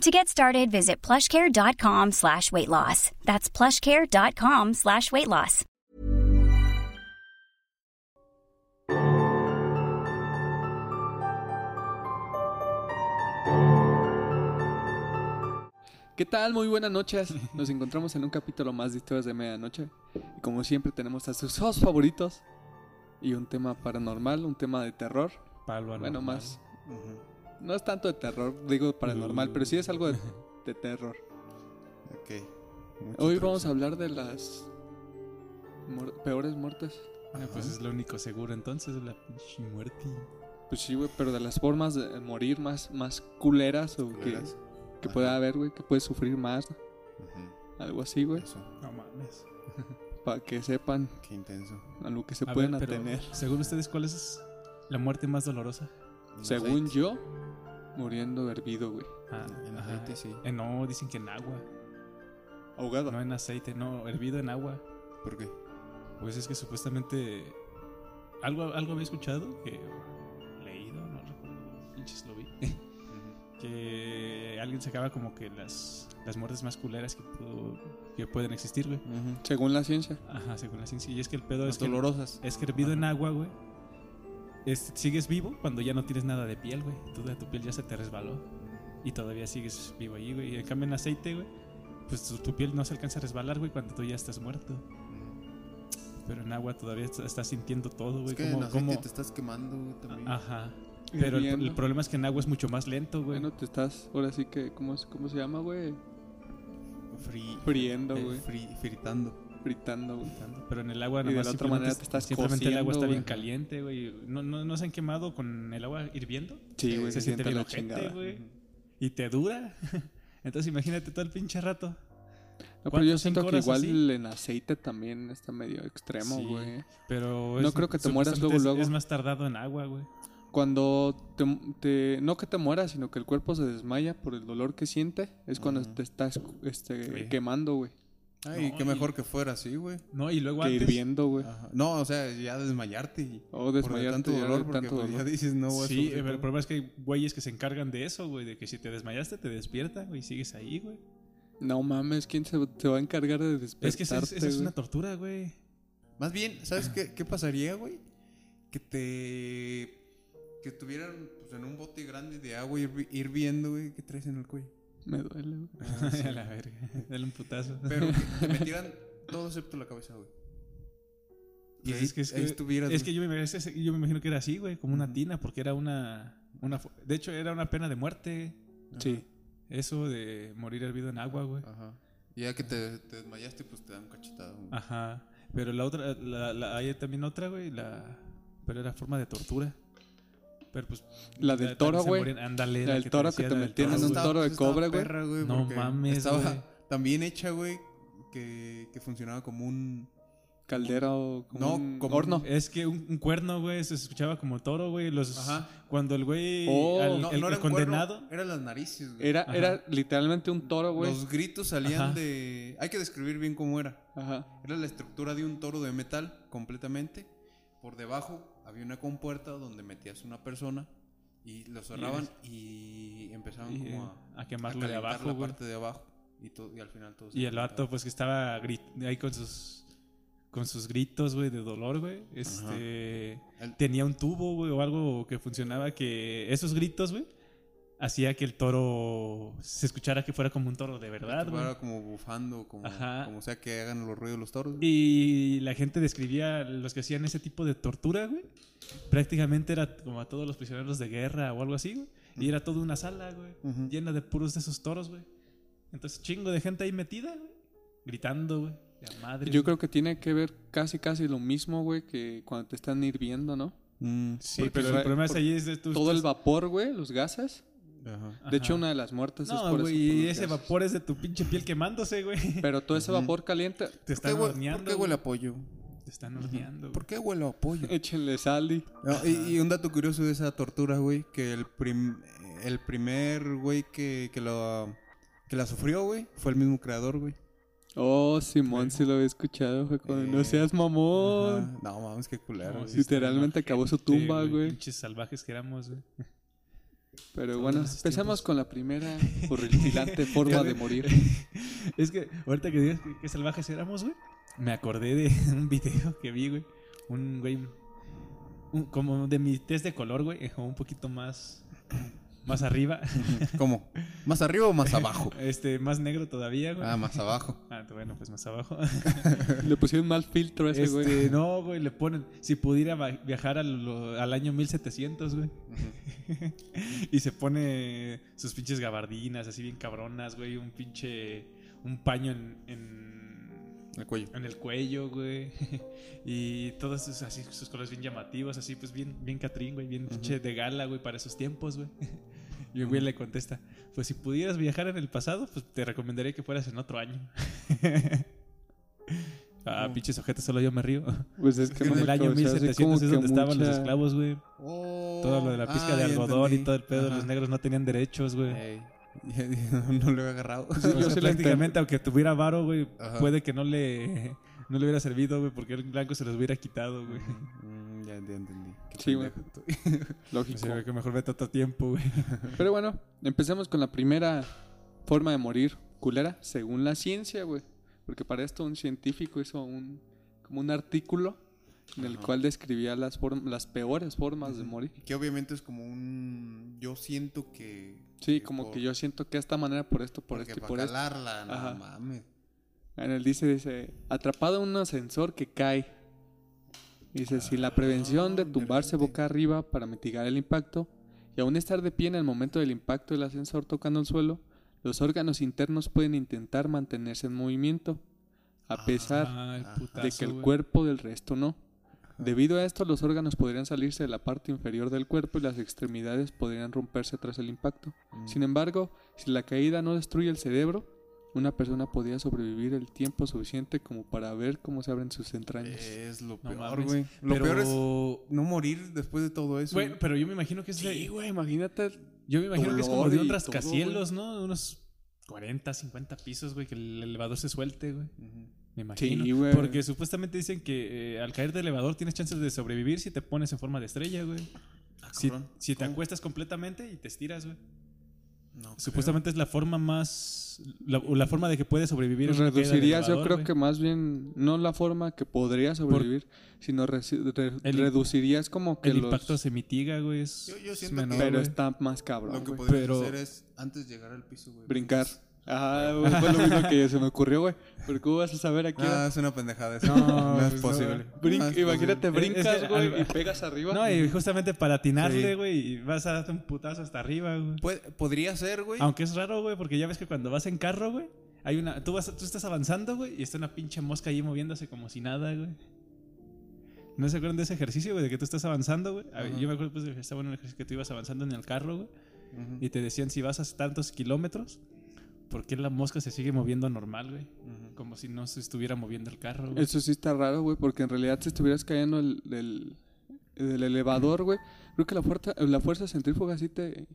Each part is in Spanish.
To get started, visit plushcare.com slash weight loss. That's plushcare.com slash weight loss. ¿Qué tal? Muy buenas noches. Nos encontramos en un capítulo más de Historias de Medianoche. Y como siempre tenemos a sus dos favoritos. Y un tema paranormal, un tema de terror. Palo Bueno, más. No es tanto de terror, digo paranormal, pero sí es algo de, de terror. Ok. Mucho Hoy terror. vamos a hablar de las mor- peores muertes. Ah, pues es lo único seguro entonces, la pinche muerte. Pues sí, güey, pero de las formas de morir más, más culeras o que, Culeras. que pueda haber, güey, que puedes sufrir más. Algo así, güey. Eso. No mames. Para que sepan Qué intenso. a lo que se A pueden ver, pero, atener. Según ustedes, ¿cuál es la muerte más dolorosa? Según yo, muriendo hervido, güey. Ah, En ajá. aceite, sí. Eh, no, dicen que en agua. Ahogado. No en aceite, no, hervido en agua. ¿Por qué? Pues es que supuestamente. Algo, algo había escuchado, que. Leído, no recuerdo. Pinches lo vi. Que alguien sacaba como que las, las muertes más culeras que, pudo- que pueden existir, güey. Según la ciencia. Ajá, según la ciencia. Y es que el pedo Las es que. dolorosas. Es que hervido en agua, güey. Es- sigues vivo cuando ya no tienes nada de piel, güey. Toda tu piel ya se te resbaló. Y todavía sigues vivo ahí, güey. Y en cambio en aceite, güey. Pues tu, tu piel no se alcanza a resbalar, güey, cuando tú ya estás muerto. Pero en agua todavía est- estás sintiendo todo, güey. Es que en como, aceite como- te estás quemando güey, también. Ajá. Pero el, problema es que en agua es mucho más lento, güey. Bueno, te estás, ahora sí que, ¿cómo, es- cómo se llama, güey? Fri- Friendo, güey. fri- fritando. Fritando, güey. Pero en el agua Y nada de más la otra manera te estás Simplemente el agua está bien caliente, güey. ¿No, no, ¿No se han quemado con el agua hirviendo? Sí, güey, se, se, siente siente la chingada. güey. Y te dura. Entonces imagínate todo el pinche rato. No, pero yo ¿Cuántas, siento que igual así? en aceite también está medio extremo, Sí. güey. Pero No es- creo que te mueras luego, luego. Es más tardado en agua, güey. Cuando te, te- no que te mueras, sino que el cuerpo se desmaya por el dolor que siente, es cuando te estás este, Sí. quemando, güey. Ay, No, qué y- mejor que fuera así, güey. No, y luego Que antes... hirviendo, güey. No, o sea, ya desmayarte. y- O por de desmayarte tanto ya de dolor, porque tanto pues, ya dolor. dices, no a Sí, pero el problema es que hay güeyes que se encargan de eso, güey. De que si te desmayaste, te despierta, güey. Y sigues ahí, güey. No mames, ¿quién se, se va a encargar de despertarte, Es que esa es, esa es güey? una tortura, güey. Más bien, ¿sabes qué, qué pasaría, güey? Que te... Que estuvieran pues, en un bote grande de agua hirvi- hirviendo, güey. ¿Qué traes en el cuello? Me duele, güey. A la verga. Dale un putazo. Pero que te metieran todo excepto la cabeza, güey. Y Pues ahí, es que, es que- estuvieras, es que yo me, yo me imagino que era así, güey, como una tina, porque era una, una... De hecho, era una pena de muerte. Sí. Eso de morir hervido en agua, güey. Ajá. Y ya que te, te desmayaste, pues te dan un cachetado. güey. Ajá. Pero la otra, la, la- hay también otra, güey, la... Pero era forma de tortura. Pero pues... La del toro, güey. Ándale. La del toro que te metían en un. Estaba- toro de cobre, güey. No mames, Estaba tan bien hecha, güey, que, que funcionaba como un... Caldera o como No, un como horno. Es que un, un cuerno, güey, se escuchaba como toro, güey. Los, Ajá. Cuando el güey, Oh, al- No, el, no el era un condenado, cuerno, eran las narices, güey. Era, Ajá. era literalmente un toro, güey. Los gritos salían Ajá. de... Hay que describir bien cómo era. Ajá. Era la estructura de un toro de metal completamente. Por debajo había una compuerta donde metías una persona y lo cerraban y, empezaban y, como a, a quemarlo de abajo, la parte de abajo y, to- y al final todo se Y el vato, pues que estaba ahí con sus con sus gritos, güey, de dolor, güey. Este El- tenía un tubo, güey, o algo que funcionaba que esos gritos, güey, hacía que el toro se escuchara que fuera como un toro de verdad, güey. Era como bufando, como, como sea que hagan los ruidos los toros. güey. Y la gente describía los que hacían ese tipo de tortura, güey. Prácticamente era como a todos los prisioneros de guerra o algo así, güey. Y era toda una sala, güey, llena de puros de esos toros, güey. Entonces, chingo de gente ahí metida, güey. Gritando, güey. Madre. Yo güey. creo que tiene que ver casi, casi lo mismo, güey, que cuando te están hirviendo, ¿no? Mm, Sí, porque pero el problema es ahí es de Todo el vapor, güey, los gases, Ajá. De hecho, una de las muertes es por güey, eso. por y ese vapor es de tu pinche piel quemándose, güey. Pero todo ese vapor caliente, Te ¿Por qué, están hue- horneando. ¿Por qué huele a pollo? Te están horneando. ¿Por qué huele a pollo? échenle sal y... No, y, y un dato curioso de esa tortura, güey, que el, prim- el primer güey que, que, lo, que la sufrió, güey, fue el mismo creador, güey. Oh, Simón, sí lo había escuchado. Fue como, no Eh, seas mamón. Ajá. No mames, qué culero. No, güey. sí está Literalmente acabó su tumba, güey. Pinches salvajes que éramos, güey. Pero bueno, empezamos con la primera horripilante forma de morir. Es que ahorita que digas que, que salvajes éramos, güey, me acordé de un video que vi, güey. Un güey, un- como de mi test de color, güey, o un poquito más, más arriba, ¿Cómo? ¿Más arriba o más abajo? este, más negro todavía, güey. Ah, más abajo. Ah, bueno, pues más abajo. Le pusieron mal filtro a ese güey. Este, no, güey, le ponen, si pudiera viajar al, al año 1700, güey. y se pone sus pinches gabardinas, así bien cabronas, güey, un pinche, un paño en, en, El cuello. en el cuello, güey. y todos sus, así, sus colores bien llamativos, así pues bien, bien Catrín, güey, bien pinche de gala, güey, para esos tiempos, güey. Y el güey le contesta, pues si pudieras viajar en el pasado, pues te recomendaría que fueras en otro año. ah, pinches ojetes, solo yo me río. Pues es que En el año causó así 1700 como es donde estaban los esclavos, güey. Oh. Todo lo de la pizca Ah, de ya algodón y todo el pedo. Ajá. Los negros no tenían derechos, güey. No lo he agarrado. O sea, sí prácticamente, aunque tuviera varo, güey, puede que no le, no le hubiera servido, güey, porque el blanco se los hubiera quitado, güey. Ya, entendí. Sí, güey. Lógico. Así, güey, que mejor vete otro tiempo, güey. Pero bueno, empecemos con la primera forma de morir culera, según la ciencia, güey. Porque para esto un científico hizo un como un artículo en el Ajá. cual describía las las peores formas de morir. Que obviamente es como un. Yo siento que. Sí, que como por- que yo siento que esta manera por esto, por porque esto y por esto. calarla, no Ajá. mames. En el dice, dice, atrapado en un ascensor que cae. Dice, si la prevención de tumbarse boca arriba para mitigar el impacto y aún estar de pie en el momento del impacto del ascensor tocando el suelo, los órganos internos pueden intentar mantenerse en movimiento, a pesar Ah, putazo, de que el cuerpo del resto no. Debido a esto, los órganos podrían salirse de la parte inferior del cuerpo y las extremidades podrían romperse tras el impacto. Mm. Sin embargo, si la caída no destruye el cerebro, una persona podría sobrevivir el tiempo suficiente como para ver cómo se abren sus entrañas. Es lo No peor, güey. Lo Pero- peor es no morir después de todo eso. Güey, pero yo me imagino que es de- Sí, güey, imagínate. Yo me imagino que es como de un todo, rascacielos, ¿no? De unos 40, 50 pisos, güey, que el elevador se suelte, güey. Me imagino. Sí, güey. Porque supuestamente dicen que eh, al caer del elevador tienes chances de sobrevivir si te pones en forma de estrella, güey. Ah, Si, si te ¿Cómo? acuestas completamente y te estiras, güey. No, Supuestamente es la forma más. La, o la forma de que puedes sobrevivir. Reducirías, yo elevador, creo güey. que más bien, no la forma que podría sobrevivir, sino reci- re- El- reducirías como que El los... impacto se mitiga, güey. Es, Yo- yo es siento que- menor, Pero güey. está más cabrón, Lo que podrías Pero- hacer es antes de llegar al piso, güey. Brincar. brincas. Ajá, güey, fue lo mismo que se me ocurrió, güey. Pero ¿cómo vas a saber aquí? Ah, es una pendejada eso. No, No, es no. posible. Brin- No es imagínate, posible. brincas, Es que güey, al- y pegas arriba. No, y justamente para atinarle, Sí. güey, y vas a darte un putazo hasta arriba, güey. Puede- podría ser, güey. Aunque es raro, güey, porque ya ves que cuando vas en carro, güey, hay una. Tú, vas, tú estás avanzando, güey, y está una pinche mosca ahí moviéndose como si nada, güey. ¿No se acuerdan de ese ejercicio, güey? De que tú estás avanzando, güey. A ver, Ajá. Yo me acuerdo, pues, que estaba en un ejercicio que tú ibas avanzando en el carro, güey. Y te decían, si vas a tantos kilómetros, ¿por qué la mosca se sigue moviendo normal, güey? Como si no se estuviera moviendo el carro, güey. Eso sí está raro, güey, porque en realidad si estuvieras cayendo el, del, del elevador, güey, creo que la fuerza, la fuerza centrífuga sí te...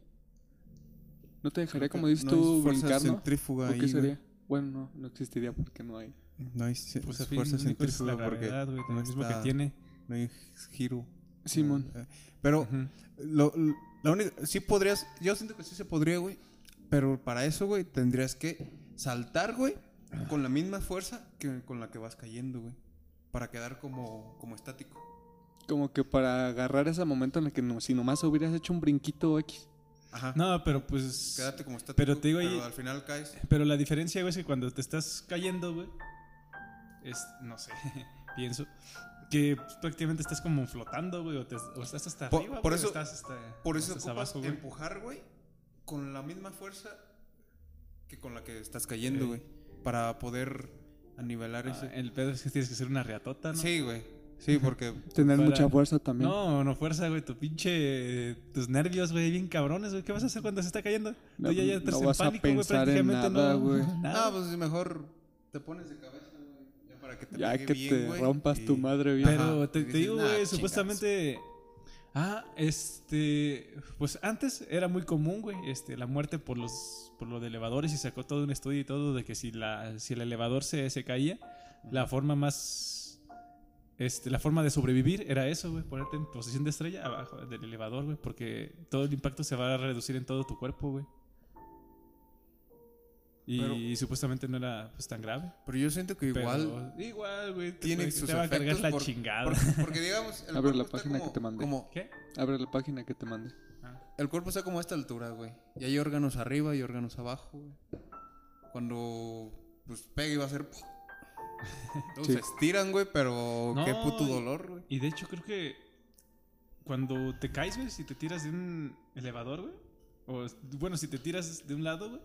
No te dejaría, como dices No tú, fuerza brincar, ¿no? centrífuga ¿O ahí, qué güey. sería? Bueno, no, no existiría porque no hay. No hay Pues fuerza la centrífuga porque gravedad, güey, no lo mismo que tiene. no hay giro. Simón. Eh, Pero lo, lo- la única, sí podrías, yo siento que sí se podría, güey. Pero para eso, güey, tendrías que saltar, güey, con la misma fuerza que con la que vas cayendo, güey. Para quedar como, como estático. Como que para agarrar ese momento en el que no, si nomás hubieras hecho un brinquito X. Ajá. No, pero pues. Quedarte como estático. Pero te digo al final caes. Pero la diferencia, güey, es que cuando te estás cayendo, güey, es, no sé, pienso, que prácticamente estás como flotando, güey, o, te- o estás hasta Por- arriba, por güey, o eso- estás hasta, Por eso estás ocupas abajo, güey. empujar, güey, con la misma fuerza que con la que estás cayendo, Sí. güey. Para poder anivelar Ah, ese. el pedo es que tienes que hacer una reatota, ¿no? Sí, güey. Sí, porque Tener Para- mucha fuerza también. No, no fuerza, güey. Tu pinche. Tus nervios, güey, bien cabrones, güey. ¿Qué vas a hacer cuando se está cayendo? No, Tú ya, ya no estás en vas a pánico, güey. pensar en Prácticamente nada, no. güey. nada. Ah, pues mejor te pones de cabeza, güey. Ya para que te ya pegue que bien, te rompas y- tu madre bien. Pero Ajá, te, digo, "Nah, güey, chingas". supuestamente. Ah, este. Pues antes era muy común, güey, este, la muerte por los por lo de elevadores y sacó todo un estudio y todo de que si la si el elevador se, se caía, la forma más este, la forma de sobrevivir era eso, güey, ponerte en posición de estrella abajo del elevador, güey, porque todo el impacto se va a reducir en todo tu cuerpo, güey. Y Pero- supuestamente no era pues tan grave. Pero yo siento que igual Pero igual, güey, tiene puede- sus te va a cargar efectos la por- chingada. Porque, porque digamos, el Abre la página como- que te mandé. Como, ¿Qué? Abre la página que te mandé. Ah. el cuerpo está como a esta altura, güey. Y hay órganos arriba y órganos abajo, güey. Cuando pues pega y va a ser... Todos Sí. se estiran, güey, pero qué puto dolor, güey. Y de hecho creo que cuando te caes, güey, si te tiras de un elevador, güey, o bueno, si te tiras de un lado, güey,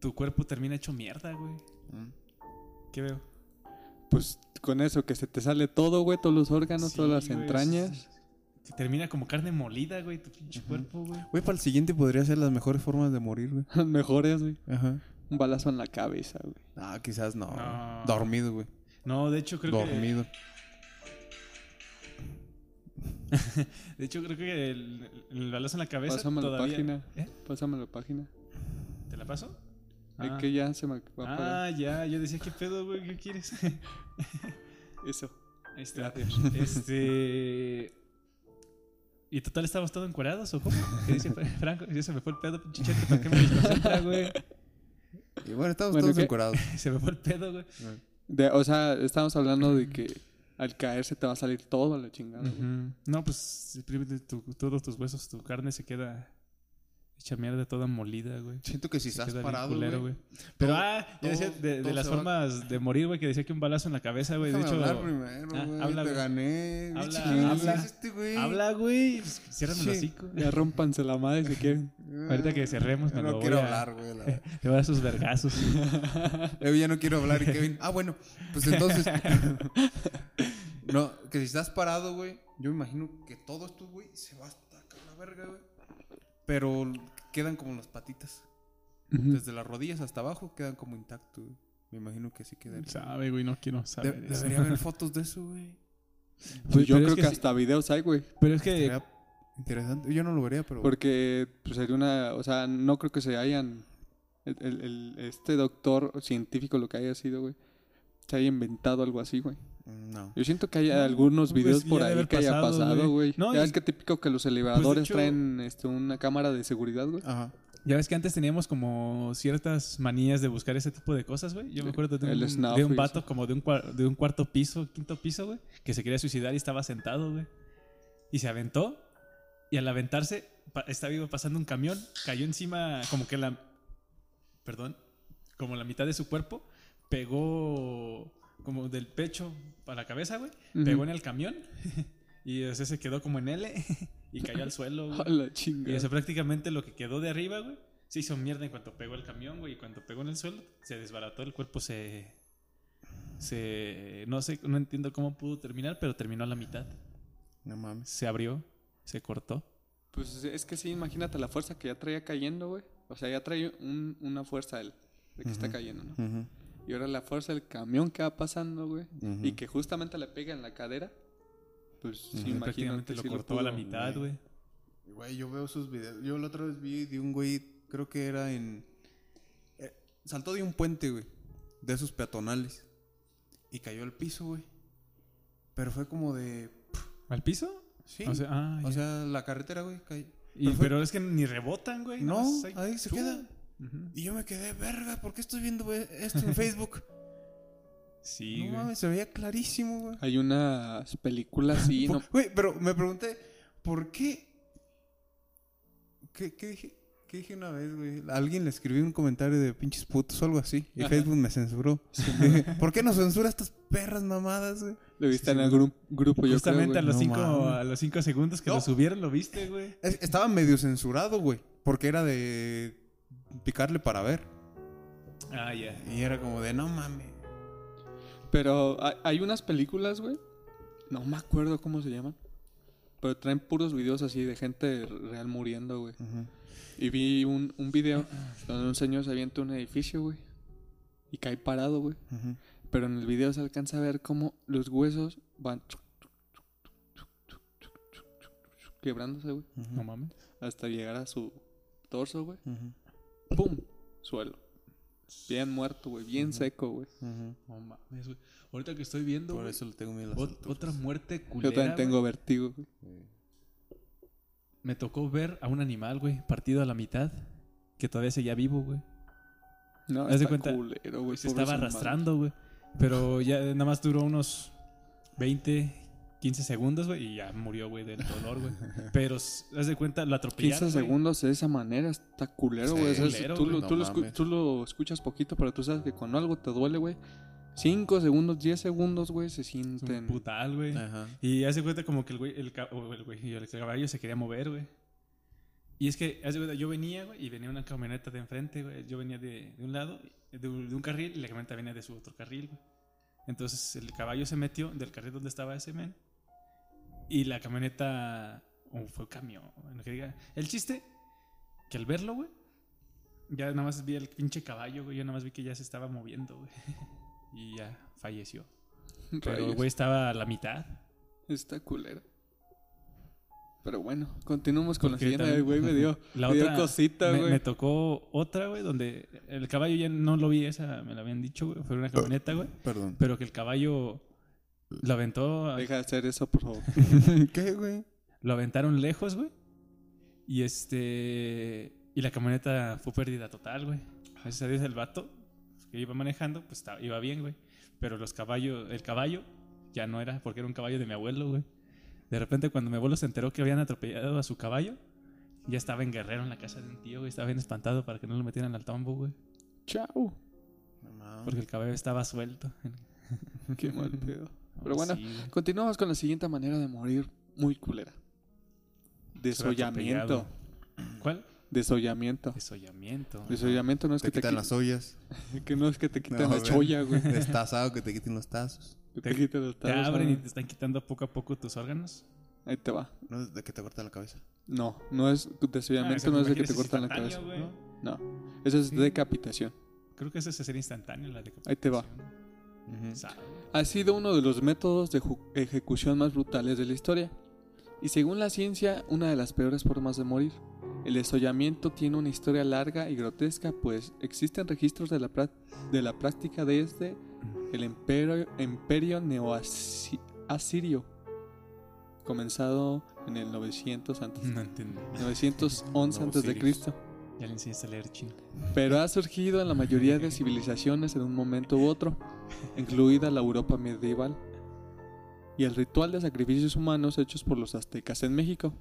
tu cuerpo termina hecho mierda, güey. Mm. ¿Qué veo? Pues con eso, que se te sale todo, güey, todos los órganos, Sí, todas las güey, entrañas. sí. Termina como carne molida, güey, tu pinche cuerpo, güey. Güey, para el siguiente podría ser las mejores formas de morir, güey. Mejores, güey. Ajá. Un balazo en la cabeza, güey. Ah, quizás no. No. Dormido, güey. No, de hecho creo Dormido. que de hecho creo que el, el balazo en la cabeza Pásame la todavía página. ¿Eh? Pásame la página. ¿Te la paso? Ah. que ya se me va a apagar. Ah, ya, yo decía, ¿qué pedo, güey? ¿Qué quieres? Eso. Ahí está. Este. ¿Y total estábamos todos encuerados o cómo? ¿Qué dice Franco? Ya se me fue el pedo, pinche ¿para qué me desconcentra, güey? Y bueno, estamos Bueno, todos ¿qué? encorados. Se me fue el pedo, güey. De, o sea, estamos hablando de que al caerse te va a salir todo a la chingada. güey. Ujú. No, pues tu- todos tus huesos, tu carne se queda hecha mierda, toda molida, güey. Siento que si Se estás parado, culero, güey. Pero, todo- ah, yo decía todo- de, de todo las se va- formas de morir, güey, que decía que un balazo en la cabeza, güey. De Déjame hecho, hablar primero, Ah, güey. habla, Te güey. gané. Habla, Bicho, ¿quién habla. es este, güey? habla, güey. Pues, Ciérrame el Sí. hocico. Ya rompanse la madre si quieren. Ahorita que cerremos, me no lo quiero voy a- hablar, güey. la. Le voy a dar sus vergazos. Yo ya no quiero hablar y Kevin. Ah, bueno, pues entonces. no, que si estás parado, güey. Yo me imagino que todo esto, güey, se va hasta acá la verga, güey. Pero quedan como las patitas. Desde las rodillas hasta abajo quedan como intactos. güey. Me imagino que sí quedan. Sabe, güey, no quiero De- saber eso. debería haber fotos de eso, güey. Pues yo creo es que, que sí. hasta videos hay, güey. Pero es que Sería interesante. Yo no lo vería, pero. Porque pues, sería una. O sea, no creo que se hayan. el- el- el- este doctor científico, lo que haya sido, güey. Se haya inventado algo así, güey. No. Yo siento que hay No, algunos pues, videos por ahí que haya pasado, güey. No, ya y- es que típico que los elevadores hecho- traen este, una cámara de seguridad, güey. Ajá. ya ves que antes teníamos como ciertas manías de buscar ese tipo de cosas, güey. Yo me acuerdo de un, snuff de un vato eso. como de un, de un cuarto piso, quinto piso, güey, que se quería suicidar y estaba sentado, güey. Y se aventó. Y al aventarse, estaba iba pasando un camión, cayó encima como que la... Perdón. Como la mitad de su cuerpo, pegó como del pecho para la cabeza, güey. Pegó en el camión y ese se quedó como en L y cayó al suelo, güey. A la Y chingada. eso prácticamente lo que quedó de arriba, güey, se hizo mierda en cuanto pegó el camión, güey. Y cuando pegó en el suelo, se desbarató, el cuerpo se. Se. No sé, no entiendo cómo pudo terminar, pero terminó a la mitad. No mames. Se abrió, se cortó. Pues es que sí, imagínate la fuerza que ya traía cayendo, güey. O sea, ya trae un- una fuerza él, de que está cayendo, ¿no? Ujú, Y ahora la fuerza del camión que va pasando, güey. ujú. Y que justamente le pega en la cadera. Pues sí, Ujú. imagínate. prácticamente lo sí cortó a la mitad, güey. güey. Güey, yo veo sus videos. Yo la otra vez vi de un güey, creo que era en. eh, saltó de un puente, güey. De esos peatonales. Y cayó al piso, güey. Pero fue como de. ¿Al piso? Sí. O sea, ah, o sea, la carretera, güey. cayó. Y- pero fue- pero es que ni rebotan, güey. No, nomás ahí- ahí se queda. Y yo me quedé, verga, ¿por qué estoy viendo güey, esto en Facebook? Sí, no güey. mames, se veía clarísimo, güey. Hay unas películas, sí, Por- no. Güey, pero me pregunté, ¿por qué? ¿Qué, qué dije? ¿Qué dije una vez, güey? Alguien le escribió un comentario de pinches putos o algo así. Y Ajá. Facebook me censuró. Dije, ¿Por qué no censura estas perras mamadas, güey? Lo viste en el gru- grupo, yo creo, Justamente a los, No cinco, a los cinco segundos que No. lo subieron, ¿lo viste, güey? Es- Estaba medio censurado, güey. Porque era de picarle para ver. Ah, ya. Y era como de, no mames. Pero hay, unas películas, güey, No me acuerdo cómo se llaman. Pero traen puros videos así de gente real muriendo, güey. Y vi un, un video donde un señor se avienta un edificio, güey. Y cae parado, güey. Ujú. Pero en el video se alcanza a ver cómo los huesos van quebrándose, güey. No mames. Hasta llegar a su torso, güey. Ujú. ¡Pum! Suelo. Bien muerto, güey. Bien seco, güey. No mames, güey. Ahorita que estoy viendo, Por güey, eso le tengo miedo a las ot- otra muerte Yo culera, también tengo güey. vertigo, güey. Me tocó ver a un animal, güey, partido a la mitad, que todavía seguía vivo, güey. No, Haz de está cuenta, culero, güey. Se estaba arrastrando, güey. Pero ya nada más duró unos 20, 15 segundos, güey, y ya murió, güey, del dolor, güey. Pero, haz de cuenta, lo atropellaron, 15 güey. segundos de esa manera está culero, Sí, güey. O sea, tú, lo, No tú, lo escu- mames. tú lo escuchas poquito, pero tú sabes que cuando algo te duele, güey, 5 segundos, 10 segundos, güey, se Es un sienten. putal, güey. Ajá. Y hace cuenta como que el güey, el, el el caballo se quería mover, güey. Y es que, hace cuenta, yo venía, güey, y venía una camioneta de enfrente, güey. Yo venía de, de un lado, de, un de un carril, y la camioneta venía de su otro carril, güey. Entonces el caballo se metió del carril donde estaba ese men. Y la camioneta. O fue camión, que diga. El chiste, que al verlo, güey, ya nada más vi el pinche caballo, güey. Yo nada más vi que ya se estaba moviendo, güey. Y ya falleció. Pero el güey estaba a la mitad. Está culero. Pero bueno, continuamos con Porque la siguiente. también- Güey, me dio, La me dio otra cosita, me, güey. me tocó otra, güey, donde el caballo ya no lo vi, esa me la habían dicho, güey. Fue una camioneta, güey. Perdón. Pero que el caballo lo aventó, Deja de hacer eso, por favor. ¿Qué, güey? lo aventaron lejos, güey. Y este. Y la camioneta fue pérdida total, güey. Gracias a Dios el vato que iba manejando, pues estaba- iba bien, güey. Pero los caballos, el caballo ya no era, porque era un caballo de mi abuelo, güey. De repente, cuando mi abuelo se enteró que habían atropellado a su caballo, ya estaba en Guerrero en la casa de un tío, güey. Estaba bien espantado para que no lo metieran al tombo, güey. Chao. Porque el caballo estaba suelto. Qué mal pedo. Pero bueno, Sí, güey. continuamos con la siguiente manera de morir muy culera. Desollamiento. ¿Cuál? Desollamiento. Desollamiento. Desollamiento no es Te que te quitan qui- las ollas. que no es que te quitan No, la cholla, güey. Destazado que te quiten los tazos. Que te quiten los Te tazos, abren y te están quitando poco a poco tus órganos. Ahí te va. No es de que te cortan la cabeza. No, no es desollamiento, Ah, no es de que te cortan la cabeza. No, eso es Sí. decapitación. Creo que ese sería instantáneo, la Ahí te va. Sabe. Ha sido uno de los métodos de ejecución más brutales de la historia. Y según la ciencia, una de las peores formas de morir. El desollamiento tiene una historia larga y grotesca, pues existen registros de la, de la práctica desde el imperio, imperio neo-asirio, comenzado en el 900 antes, No entiendo. 911 antes de Cristo. Ya le a leer chino. pero ha surgido en la mayoría de civilizaciones en un momento u otro, incluida la Europa medieval, y el ritual de sacrificios humanos hechos por los aztecas en México.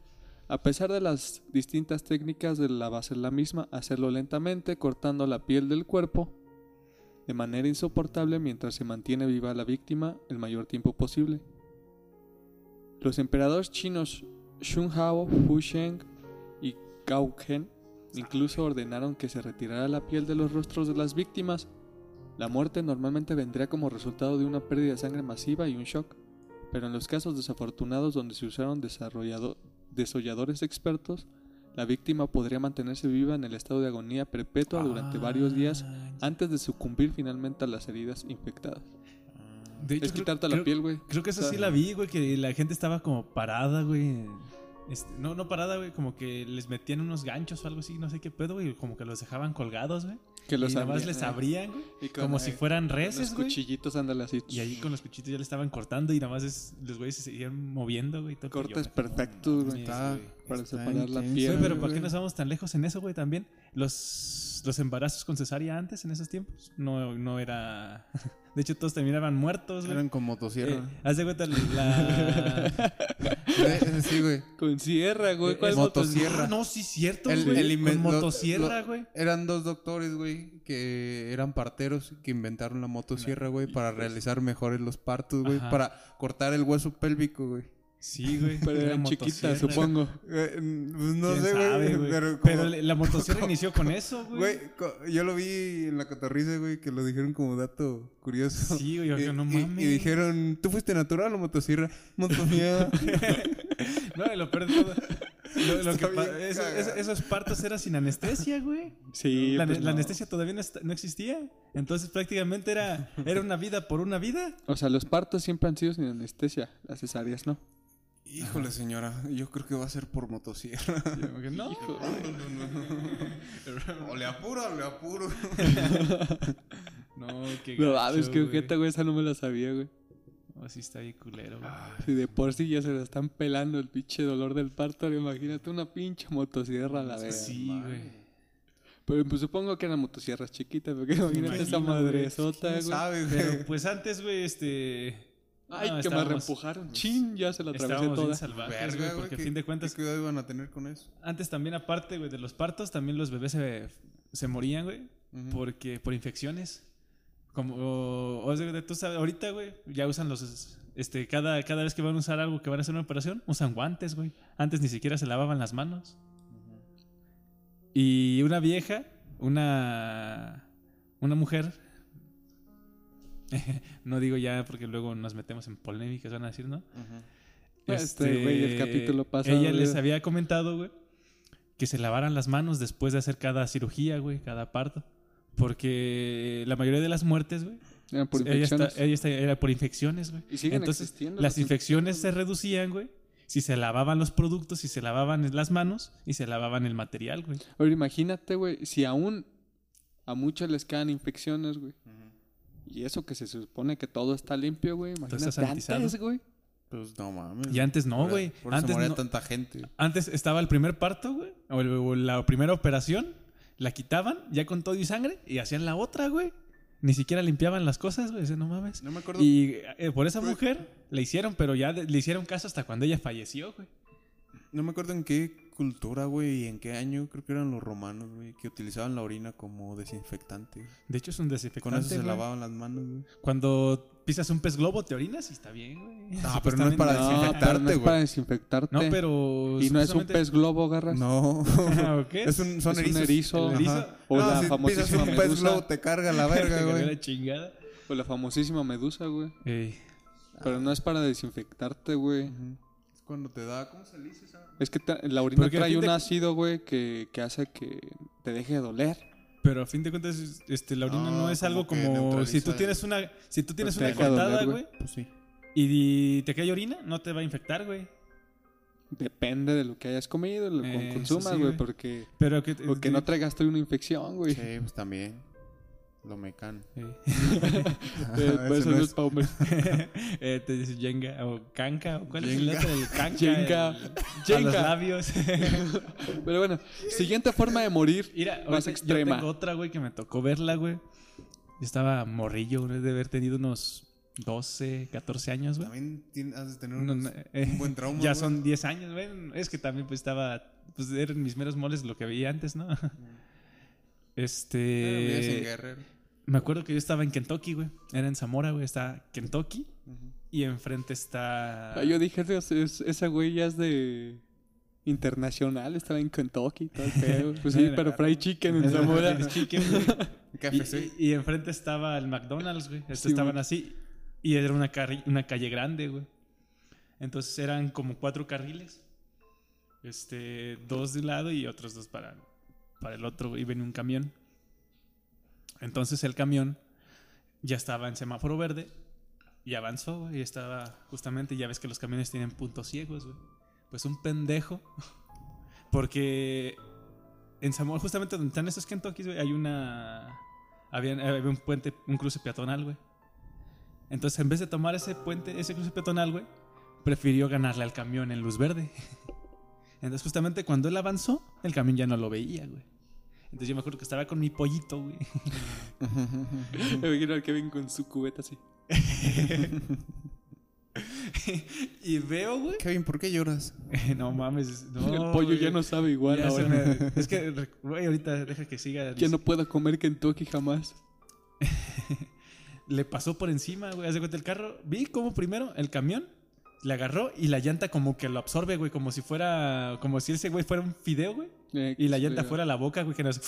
A pesar de las distintas técnicas de la a ser la misma, hacerlo lentamente, cortando la piel del cuerpo de manera insoportable mientras se mantiene viva la víctima el mayor tiempo posible. Los emperadores chinos Xun Hao, Fu Sheng y Gao Ken Incluso ordenaron que se retirara la piel de los rostros de las víctimas. La muerte normalmente vendría como resultado de una pérdida de sangre masiva y un shock, pero en los casos desafortunados donde se usaron desolladores expertos, la víctima podría mantenerse viva en el estado de agonía perpetua durante varios días Ah, antes de sucumbir finalmente a las heridas infectadas. De hecho, es creo- quitarte la creo- piel, güey. Creo que esa sí la vi, güey, que la gente estaba como parada, güey. Este, no, no parada, güey, como que les metían unos ganchos o algo así, no sé qué pedo, güey, como que los dejaban colgados, güey. Que los y nada más les eh, abrían, güey, y con, como eh, si fueran Los reses, güey. cuchillitos, ándale así. Y ahí con los cuchitos ya le estaban cortando y nada más es- los güeyes se seguían moviendo, güey. Cortes perfectos, güey. Está- Para separar la piel. Güey, pero ¿por qué nos vamos tan lejos en eso, güey? También los, los embarazos con cesárea antes, en esos tiempos, no, no era... De hecho, todos terminaban muertos, güey. Eran con Eh, motosierra. haz de cuenta la... Eh, sí, güey. Con sierra, güey. ¿Cuál Es- motosierra. Ah, no, sí, cierto, El- güey. el Con motosierra, lo- güey. Eran dos doctores, güey, que eran parteros que inventaron la motosierra, güey, para realizar mejores los partos, güey, Ajá. para cortar el hueso pélvico, güey. Sí, güey. Pero chiquitas, motosierra. supongo. Eh, pues no ¿Quién sé, sabe, güey. Pero, la motosierra inició con eso, güey. Güey, yo lo vi en la cotorriza, güey, que lo dijeron como dato curioso. Sí, güey, yo y, no mames. y dijeron, ¿tú fuiste natural o motosierra? Motosierra. No, lo peor de todo. Lo, que eso- esos partos eran sin anestesia, güey. Sí, La, pues la no. anestesia todavía no, no existía. Entonces prácticamente era, era una vida por una vida. O sea, los partos siempre han sido sin anestesia. Las cesáreas no. Híjole, señora, yo creo que va a ser por motosierra. Y como que, no. o le apuro o le apuro. No, qué No gacho, mames, qué güey. ojeta, güey. Esa no me la sabía, güey. Oh, sí está bien culero, güey. Si de por sí ya se la están pelando el pinche dolor del parto, imagínate una pinche motosierra a la vez. sí, güey. Pero pues supongo que eran motosierras chiquitas, porque imagínate esa güey. madresota, ¿Quién güey. sabe, Pero güey? pues antes, güey, este... Ay, no, que me reempujaron. Chin, ya se la atravesé bien toda. salvajes, Verga, güey, porque a ¿qué- fin de cuentas, ¿Qué cuidado iban a tener con eso? antes también aparte, güey, de los partos, también los bebés se, se morían, güey, porque por infecciones. Como, o, o sea, tú sabes, ahorita, güey, ya usan los, este, cada, cada vez que van a usar algo, que van a hacer una operación, usan guantes, güey. Antes ni siquiera se lavaban las manos. Y una vieja, una, una mujer, no digo ya porque luego nos metemos en polémicas, van a decir, ¿no? Este, güey, el capítulo pasado, Ella les había comentado, güey, que se lavaran las manos después de hacer cada cirugía, güey, cada parto. Porque la mayoría de las muertes, güey, Eran por ella, está- infecciones. ella está- era por infecciones, güey. Y siguen Entonces, existiendo las infecciones se reducían, güey, si se lavaban los productos, si se lavaban las manos y se lavaban el material, güey. Ahora imagínate, güey, si aún a muchos les quedan infecciones, güey. Y eso que se supone que todo está limpio, güey. Imagínate antes, güey. Pues no mames. Y antes no, Por- güey. Por eso Antes moría no- tanta gente. Antes estaba el primer parto, güey, o, el- o la primera operación, la quitaban ya con todo y sangre y hacían la otra, güey. Ni siquiera limpiaban las cosas, güey, no mames. No me acuerdo. Y eh, por esa mujer le hicieron, pero ya le hicieron caso hasta cuando ella falleció, güey. No me acuerdo en qué cultura, güey, y en qué año. Creo que eran los romanos, güey, que utilizaban la orina como desinfectante. De hecho, es un Con desinfectante. eso se güey. lavaban las manos, güey. Cuando pisas un pez globo, te orinas y está bien, güey. No, pero no es para desinfectarte, pero no es güey. para desinfectarte. No, pero. Y no es un pez globo, agarras. No. ¿O qué? es un, son Es un erizo. ¿El erizo? Ajá. O no, la si pisas famosísima un pez medusa. globo te carga la verga, Te cargó güey. la chingada. O la famosísima medusa, güey. Ey. Pero no es para desinfectarte, güey. Cuando te da... ¿Cómo se le dice esa? Es que la orina trae de un ácido, güey, que, que hace que te deje de doler. Pero a fin de cuentas, este, la orina no, No, es algo como si tú tienes una, si tú tienes una cortada, güey. Pues sí. y te cae orina, no te va a infectar, güey. Depende de lo que hayas comido, lo que Eh, consumas, güey, porque, Pero que porque no traigas tú una infección, güey. Sí, pues también. Lo mecan. Ey. Eh, Ese eso no es- es pa' hombres. Eh, te dice Jenga o Kanka o cuál es el Jenga. otro del Kanka. Jenga. el- A los Jenga. labios. Pero bueno, siguiente forma de morir Mira, más ahorita extrema. Yo tengo otra, güey, que me tocó verla, güey. Yo estaba morrillo, güey, de haber tenido unos 12, 14 años, güey. También has de tener No, unos- no, eh, un buen trauma. Ya güey. son 10 años, güey. Es que también pues estaba, pues eran mis meros moles lo que veía antes, ¿no? Este... Guerrero. Me acuerdo que yo estaba en Kentucky, güey. Era en Zamora, güey. Está Kentucky. Y enfrente está... Ah, yo dije, "Dios, es- esa güey ya es de internacional, estaba en Kentucky, todo el pedo. Pues sí, pero fried chicken en Zamora. Chicken, güey. Y, y enfrente estaba el McDonald's, güey. Estos Sí, estaban güey. así. Y era una, una calle grande, güey. Entonces eran como cuatro carriles. Este, dos de un lado y otros dos para, para el otro. Y venía un camión. Entonces el camión ya estaba en semáforo verde y avanzó. Y estaba justamente, ya ves que los camiones tienen puntos ciegos. Pues un pendejo. Porque en Zamora, justamente donde están esos Kentucky, güey, hay una. Había, había un puente, un cruce peatonal, güey. Entonces, en vez de tomar ese puente, ese cruce peatonal, güey, prefirió ganarle al camión en luz verde. Entonces, justamente cuando él avanzó, el camión ya no lo veía, güey. Entonces, yo me acuerdo que estaba con mi pollito, güey. Me imagino al Kevin con su cubeta así. y veo, güey. Kevin, ¿por qué lloras? no mames. No, el pollo ya no sabe igual ahora. me- es que, güey, ahorita deja que siga. Ya no puedo comer Kentucky jamás. Le pasó por encima, güey. Haz de cuenta el carro. Vi cómo primero el camión Le agarró y la llanta como que lo absorbe, güey, como si fuera, como si ese güey fuera un fideo, güey. Eh, Y la llanta sí, fuera la boca, güey, que nos...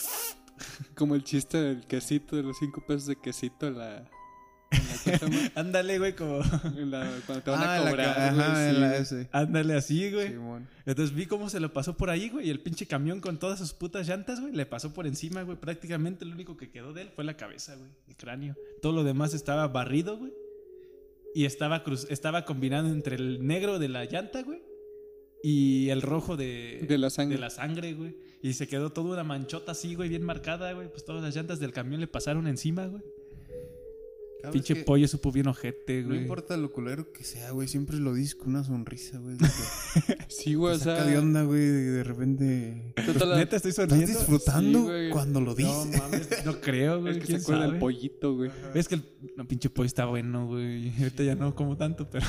Como el chiste del quesito, de los cinco pesos de quesito en la. Ándale, güey, como... La- cuando te van Ah, a la cobrar. sí, la güey. S. Ándale así, güey. Simón. Entonces vi cómo se lo pasó por ahí, güey, y el pinche camión con todas sus putas llantas, güey, le pasó por encima, güey. Prácticamente lo único que quedó de él fue la cabeza, güey, el cráneo. Todo lo demás estaba barrido, güey. Y estaba cruz estaba combinado entre el negro de la llanta, güey, y el rojo de, De la sangre. de la sangre, güey. Y se quedó toda una manchota así, güey, bien marcada, güey. Pues todas las llantas del camión le pasaron encima, güey. Pinche que- pollo supo bien ojete, No güey. importa lo culero que sea, güey. Siempre lo dices con una sonrisa, güey. Sí, güey, o sea. saca de onda, güey. De repente... la- Neta, estoy ¿Estás sonriendo. disfrutando Sí, güey. cuando lo No dices? mames, no creo, güey. Es que se ¿quién acuerda sabe? del pollito, güey. Es que el no, pinche pollo está bueno, güey. Ahorita ya no como tanto, pero.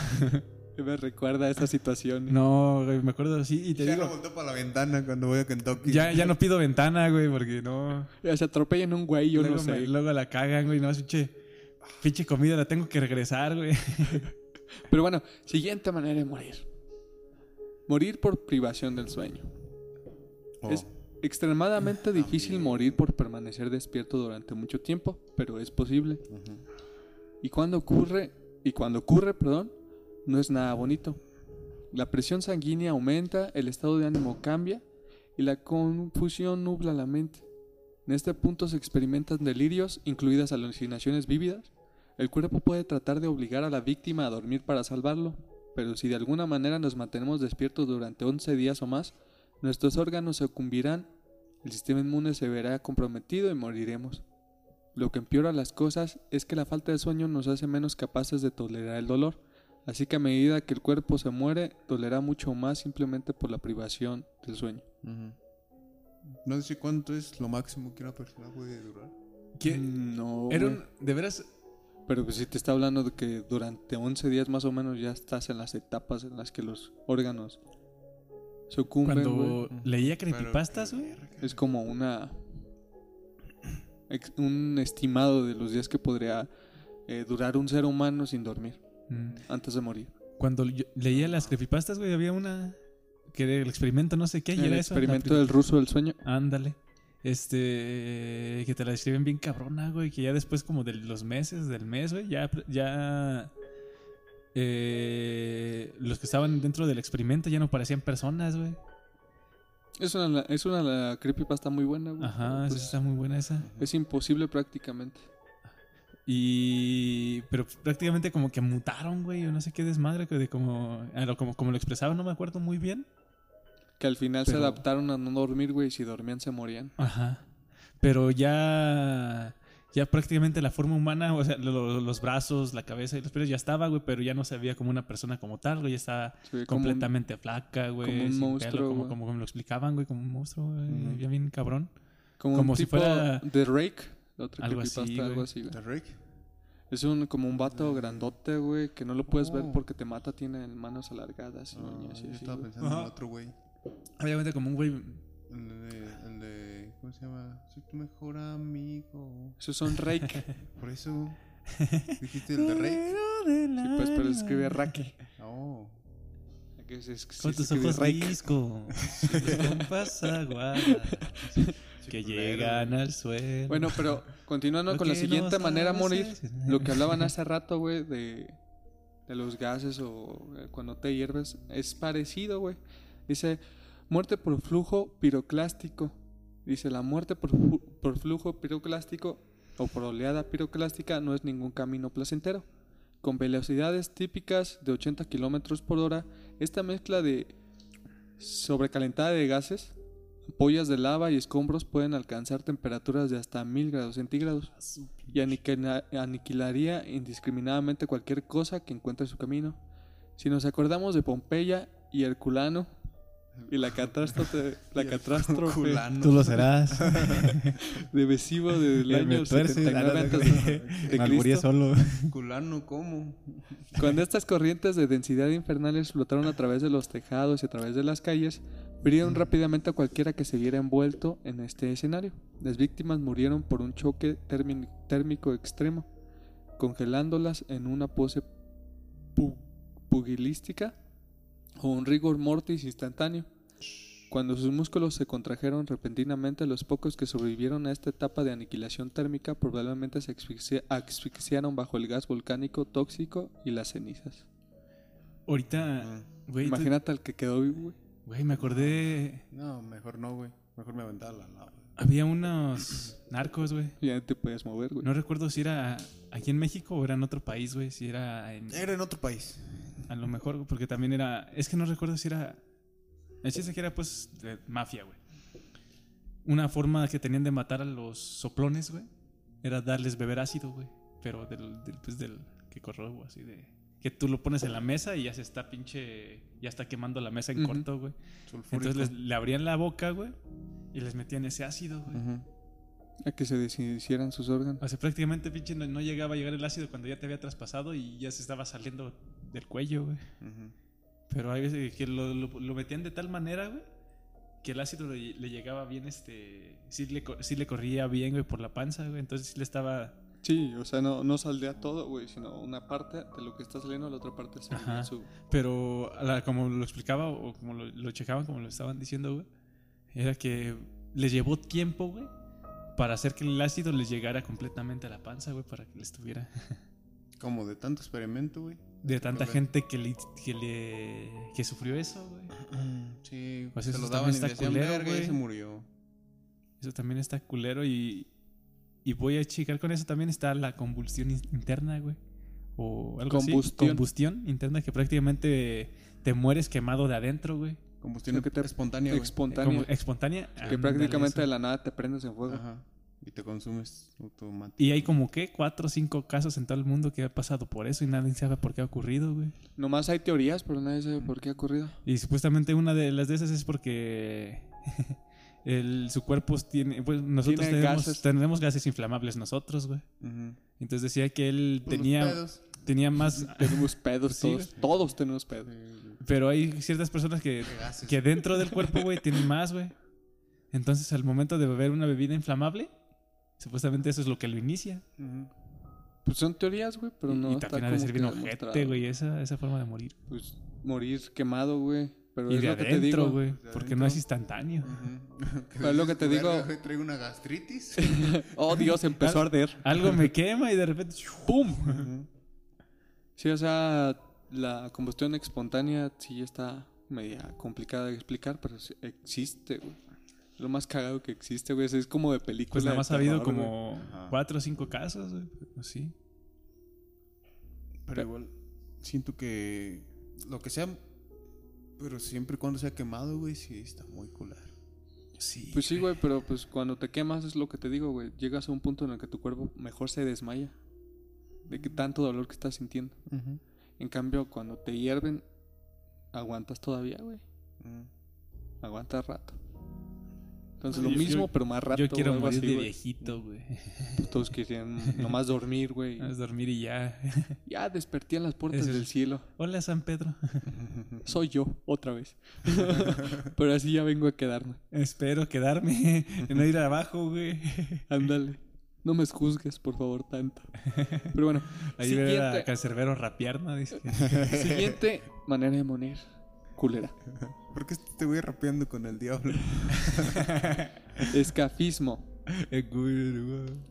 Me recuerda a esa situación. No, güey, me acuerdo así. Y te Ya no digo, volteo para la ventana cuando voy a Kentucky. ya, ya no pido ventana, güey, porque no. Ya Se atropellan un güey, yo luego, no sé. me- luego la cagan, güey. No, pinche. Pinche comida la tengo que regresar, güey. Pero bueno, siguiente manera de morir. Morir por privación del sueño. Oh. Es extremadamente difícil morir por permanecer despierto durante mucho tiempo, pero es posible. Y cuando ocurre, y cuando ocurre, perdón, no es nada bonito. La presión sanguínea aumenta, el estado de ánimo cambia y la confusión nubla la mente. En este punto se experimentan delirios, incluidas alucinaciones vívidas. El cuerpo puede tratar de obligar a la víctima a dormir para salvarlo, pero si de alguna manera nos mantenemos despiertos durante 11 días o más, nuestros órganos sucumbirán, el sistema inmune se verá comprometido y moriremos. Lo que empeora las cosas es que la falta de sueño nos hace menos capaces de tolerar el dolor, así que a medida que el cuerpo se muere, dolerá mucho más simplemente por la privación del sueño. No sé cuánto es lo máximo que una persona puede durar. ¿Qué? No, Era un. De veras. pero pues si te está hablando de que durante 11 días más o menos ya estás en las etapas en las que los órganos sucumben, Cuando leía creepypastas, güey. verga. Es como una un estimado de los días que podría eh, durar un ser humano sin dormir Mm. antes de morir. Cuando yo leía las creepypastas, güey, había una. Que el experimento, no sé qué, El eso. experimento del ruso del sueño. Ándale. Este. Que te la describen bien cabrona, güey. Que ya después, como de los meses, del mes, güey, ya. ya eh, los que estaban dentro del experimento ya no parecían personas, güey. Es una, es una la creepypasta muy buena, güey. Ajá, Pues, está muy buena esa. es imposible prácticamente. Y. Pero prácticamente como que mutaron, güey. O no sé qué desmadre, de como, como. Como lo expresaban, no me acuerdo muy bien. Que al final se Pero- adaptaron a no dormir, güey. y Si dormían, se morían. Ajá. Pero ya. Ya prácticamente la forma humana, o sea, lo- lo- los brazos, la cabeza y los pies ya estaba, güey, pero ya no se veía como una persona como tal, güey, ya estaba Se ve como un- completamente flaca, güey. como un sin monstruo, pelo, como, como, como lo explicaban, güey, como un monstruo, güey, Ujú. ya bien cabrón. como, como un si tipo fuera- de Rake. La otra Algo así, algo güey. así, güey. ¿De Rick? Es un, como un vato grandote, güey, que no lo puedes ver Oh. porque te mata, tiene manos alargadas y Ah, uñas y yo así, estaba güey. pensando en Ajá. otro güey. Obviamente como un güey... El de, el de. ¿Cómo se llama? Soy tu mejor amigo. Esos son Rake. Por eso. Dijiste el de Rick. sí, pues, pero se escribe Rake. Oh. Que se- se- Con tus ojos Rake. risco, compas aguadas, que llegan al suelo. Bueno, pero continuando con la siguiente no manera de morir, lo que hablaban hace rato, güey, de, de los gases o eh, cuando te hierves, es parecido, güey. Dice, muerte por flujo piroclástico. Dice, la muerte por, por flujo piroclástico o por oleada piroclástica no es ningún camino placentero. Con velocidades típicas de 80 kilómetros por hora, esta mezcla de sobrecalentada de gases, ampollas de lava y escombros pueden alcanzar temperaturas de hasta 1000 grados centígrados y aniquila- aniquilaría indiscriminadamente cualquier cosa que encuentre su camino. Si nos acordamos de Pompeya y Herculano y la catástrofe, la catástrofe Culano. Tú lo serás. del año tuerces, 79 ah, antes de, de Me Cristo. solo. Culano, ¿cómo? Cuando estas corrientes de densidad infernales flotaron a través de los tejados y a través de las calles, hirieron rápidamente a cualquiera que se viera envuelto en este escenario. Las víctimas murieron por un choque térmi- térmico extremo, congelándolas en una pose pu- pugilística o un rigor mortis instantáneo. Cuando sus músculos se contrajeron repentinamente, los pocos que sobrevivieron a esta etapa de aniquilación térmica probablemente se asfixia- asfixiaron bajo el gas volcánico tóxico y las cenizas. Ahorita, güey, Imagínate al que quedó vivo, güey. güey, me acordé. No, mejor no, güey. Mejor me aventaba la lava. Había unos narcos, güey. Ya no te podías mover, güey. No recuerdo si era aquí en México o era en otro país, güey. Si era en. Era en otro país. A lo mejor, porque también era. Es que no recuerdo si era. El chiste que era, pues, de mafia, güey. Una forma que tenían de matar a los soplones, güey, era darles beber ácido, güey. Pero del, del, pues, del que güey, así de. Que tú lo pones en la mesa y ya se está pinche. Ya está quemando la mesa en corto, güey. Entonces les- le abrían la boca, güey, y les metían ese ácido, güey. A que se deshicieran sus órganos. O sea, prácticamente, pinche, no, no llegaba a llegar el ácido cuando ya te había traspasado y ya se estaba saliendo del cuello, güey. Ujú. Pero hay veces que lo, lo- lo metían de tal manera, güey, que el ácido le, le llegaba bien, este... Sí le, sí le corría bien, güey, por la panza, güey. Entonces sí le estaba... Sí, o sea, no, no saldría todo, güey, sino una parte de lo que está saliendo, la otra parte se Ajá. su... Pero la- como lo explicaba o como lo, lo checaban, como lo estaban diciendo, güey, era que les llevó tiempo, güey, para hacer que el ácido les llegara completamente a la panza, güey, para que les estuviera... Como de tanto experimento, güey. De tanta Correcto. gente que le, que le que sufrió eso, güey. Sí, Pues se eso lo daban está culero, güey. se murió. Eso también está culero y, y voy a checar con eso también está la convulsión in- interna, güey. O algo Combustión. así. Combustión interna que prácticamente te mueres quemado de adentro, güey. Combustión que te- espontánea. Espontánea. Como espontánea. que prácticamente de la nada te prendes en fuego. Ajá. Y te consumes automático. Y hay como que cuatro o cinco casos en todo el mundo que ha pasado por eso y nadie sabe por qué ha ocurrido, güey. Nomás hay teorías, pero nadie sabe por qué ha ocurrido. Y supuestamente una de las de esas es porque el, su cuerpo tiene... Pues nosotros Tiene tenemos, gases. tenemos gases inflamables nosotros, güey. Entonces decía que él Pues los tenía, pedos. tenía más... Tenemos pedos Sí, todos. Todos tenemos pedos. Pero hay ciertas personas que, que dentro del cuerpo, güey, tienen más, güey. Entonces al momento de beber una bebida inflamable, supuestamente eso es lo que lo inicia. Pues son teorías, güey, pero no y está también ha de ser que bien ojete, güey, esa, esa forma de morir. Pues morir quemado, güey. Pero y es de lo que te adentro, digo. güey, porque adentro. no es instantáneo. Pero es lo que te digo. Traigo una gastritis. Oh, Dios, empezó a arder. Algo me quema y de repente... ¡Pum! Sí, o sea, la combustión espontánea sí está media complicada de explicar, pero sí existe, güey. Lo más cagado que existe, güey, es- es como de película. Pues nada más ha habido como Ajá. cuatro o cinco casos, güey. pues sí. Pero igual, siento que lo que sea, pero siempre y cuando sea quemado, güey, sí está muy culero. Sí. Pues sí, güey, pero pues cuando te quemas es lo que te digo, güey. Llegas a un punto en el que tu cuerpo mejor se desmaya. De que tanto dolor que estás sintiendo. En cambio, cuando te hierven, aguantas todavía, güey. Ujú. Aguantas rato. Entonces lo mismo, pero más rato. Yo quiero morir así, de güey. viejito, güey. Pues Todos querían nomás dormir, güey. Es dormir y ya. Ya desperté en las puertas es- del cielo. Hola, San Pedro. Soy yo, otra vez. pero así ya vengo a quedarme. Espero quedarme, no ir abajo, güey. Ándale. No me juzgues, por favor, tanto. Pero bueno, Ahí ver a siguiente, Cancerbero rapear, ¿no? Dice que- siguiente manera de morir. Culera. ¿Por qué te voy rapeando con el diablo? Escafismo.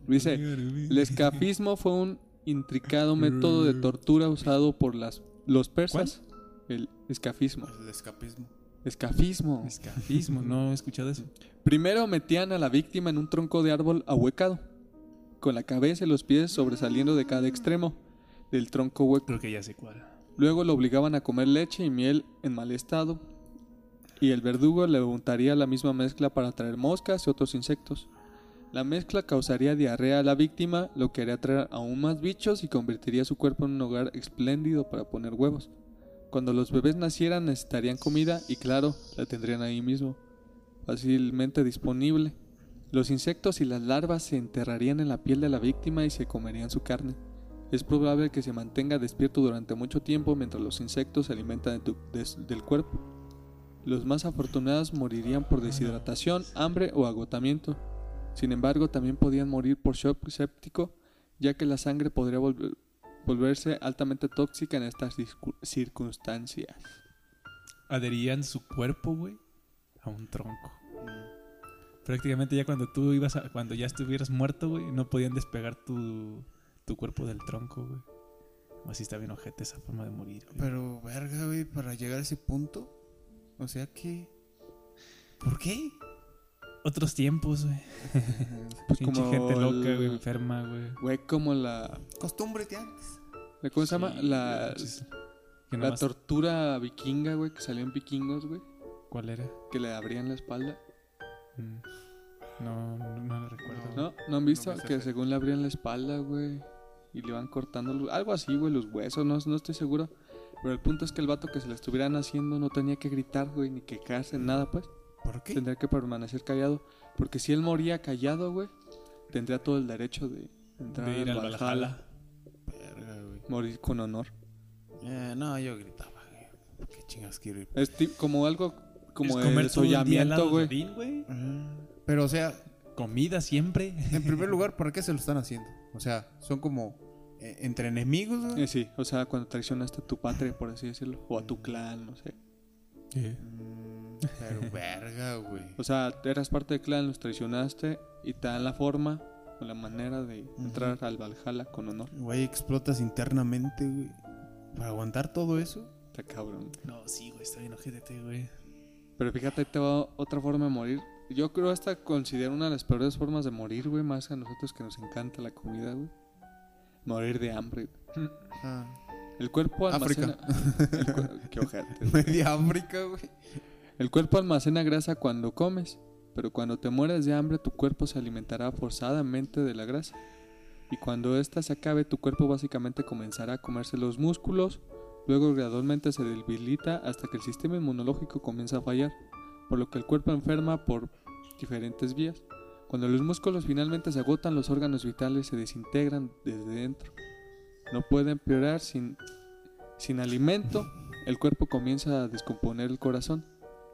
Dice, el escafismo fue un intricado método de tortura usado por las, los persas. El escafismo. El escapismo. Escafismo. Escafismo, no he escuchado eso. Primero metían a la víctima en un tronco de árbol ahuecado, con la cabeza y los pies sobresaliendo de cada extremo del tronco hueco. Creo que ya sé cuál. Luego lo obligaban a comer leche y miel en mal estado, y el verdugo le untaría la misma mezcla para atraer moscas y otros insectos. La mezcla causaría diarrea a la víctima, lo que haría atraer aún más bichos y convertiría su cuerpo en un hogar espléndido para poner huevos. Cuando los bebés nacieran necesitarían comida y claro, la tendrían ahí mismo, fácilmente disponible. Los insectos y las larvas se enterrarían en la piel de la víctima y se comerían su carne. Es probable que se mantenga despierto durante mucho tiempo mientras los insectos se alimentan de tu- des- del cuerpo. Los más afortunados morirían por deshidratación, hambre o agotamiento. Sin embargo, también podían morir por shock séptico, ya que la sangre podría volver- volverse altamente tóxica en estas circunstancias. Adherían su cuerpo, güey, a un tronco. Prácticamente ya cuando tú ibas a, cuando ya estuvieras muerto, güey, no podían despegar tu, tu cuerpo del tronco, güey. Así está bien ojete esa forma de morir, güey. Pero, verga, güey, para llegar a ese punto. O sea que. ¿Por qué? Otros tiempos, güey. Pues Pinche como gente loca, el- güey, enferma, güey. Güey, como la... Costumbre de antes. ¿Cómo se llama? La, la nomás- tortura vikinga, güey, que salió en vikingos, güey. ¿Cuál era? Que le abrían la espalda. Mm. No, no, no lo recuerdo. ¿No? ¿No han visto? No que según le abrían la espalda, güey. Y le iban cortando los- algo así, güey, los huesos, no, no estoy seguro. Pero el punto es que el vato que se le estuvieran haciendo no tenía que gritar, güey, ni que quejarse, nada, pues. ¿Por qué? Tendría que permanecer callado. Porque si él moría callado, güey, tendría todo el derecho de entrar De ir al Valhalla, Valhalla. Verga, güey. Morir con honor. Eh, no, yo gritaba, güey. ¿Qué chingas quiero ir? Es como algo, como Es el comer todo el día al lado desollamiento, de güey. Pero, o sea, Comida siempre. en primer lugar, ¿para qué se lo están haciendo? O sea, son como eh, entre enemigos, güey. Eh, sí, o sea, cuando traicionaste a tu patria, por así decirlo, o a tu clan, no sé. Mm, Pero, verga, güey. O sea, eras parte del clan, los traicionaste y te dan la forma o la manera de entrar al Valhalla con honor. Güey, explotas internamente, güey. Para aguantar todo eso. Está cabrón. No, sí, güey, está bien ojete, güey. Pero fíjate, ahí te va otra forma de morir. Yo creo esta considero una de las peores formas de morir, güey, más a nosotros que nos encanta la comida, güey. Morir de hambre. güey. Ah. El cuerpo almacena... cu- Qué ojete. Media África, güey. El cuerpo almacena grasa cuando comes, pero cuando te mueres de hambre tu cuerpo se alimentará forzadamente de la grasa. Y cuando ésta se acabe tu cuerpo básicamente comenzará a comerse los músculos, luego gradualmente se debilita hasta que el sistema inmunológico comienza a fallar, por lo que el cuerpo enferma por diferentes vías. Cuando los músculos finalmente se agotan, los órganos vitales se desintegran desde dentro. No puede empeorar sin, sin alimento, el cuerpo comienza a descomponer el corazón.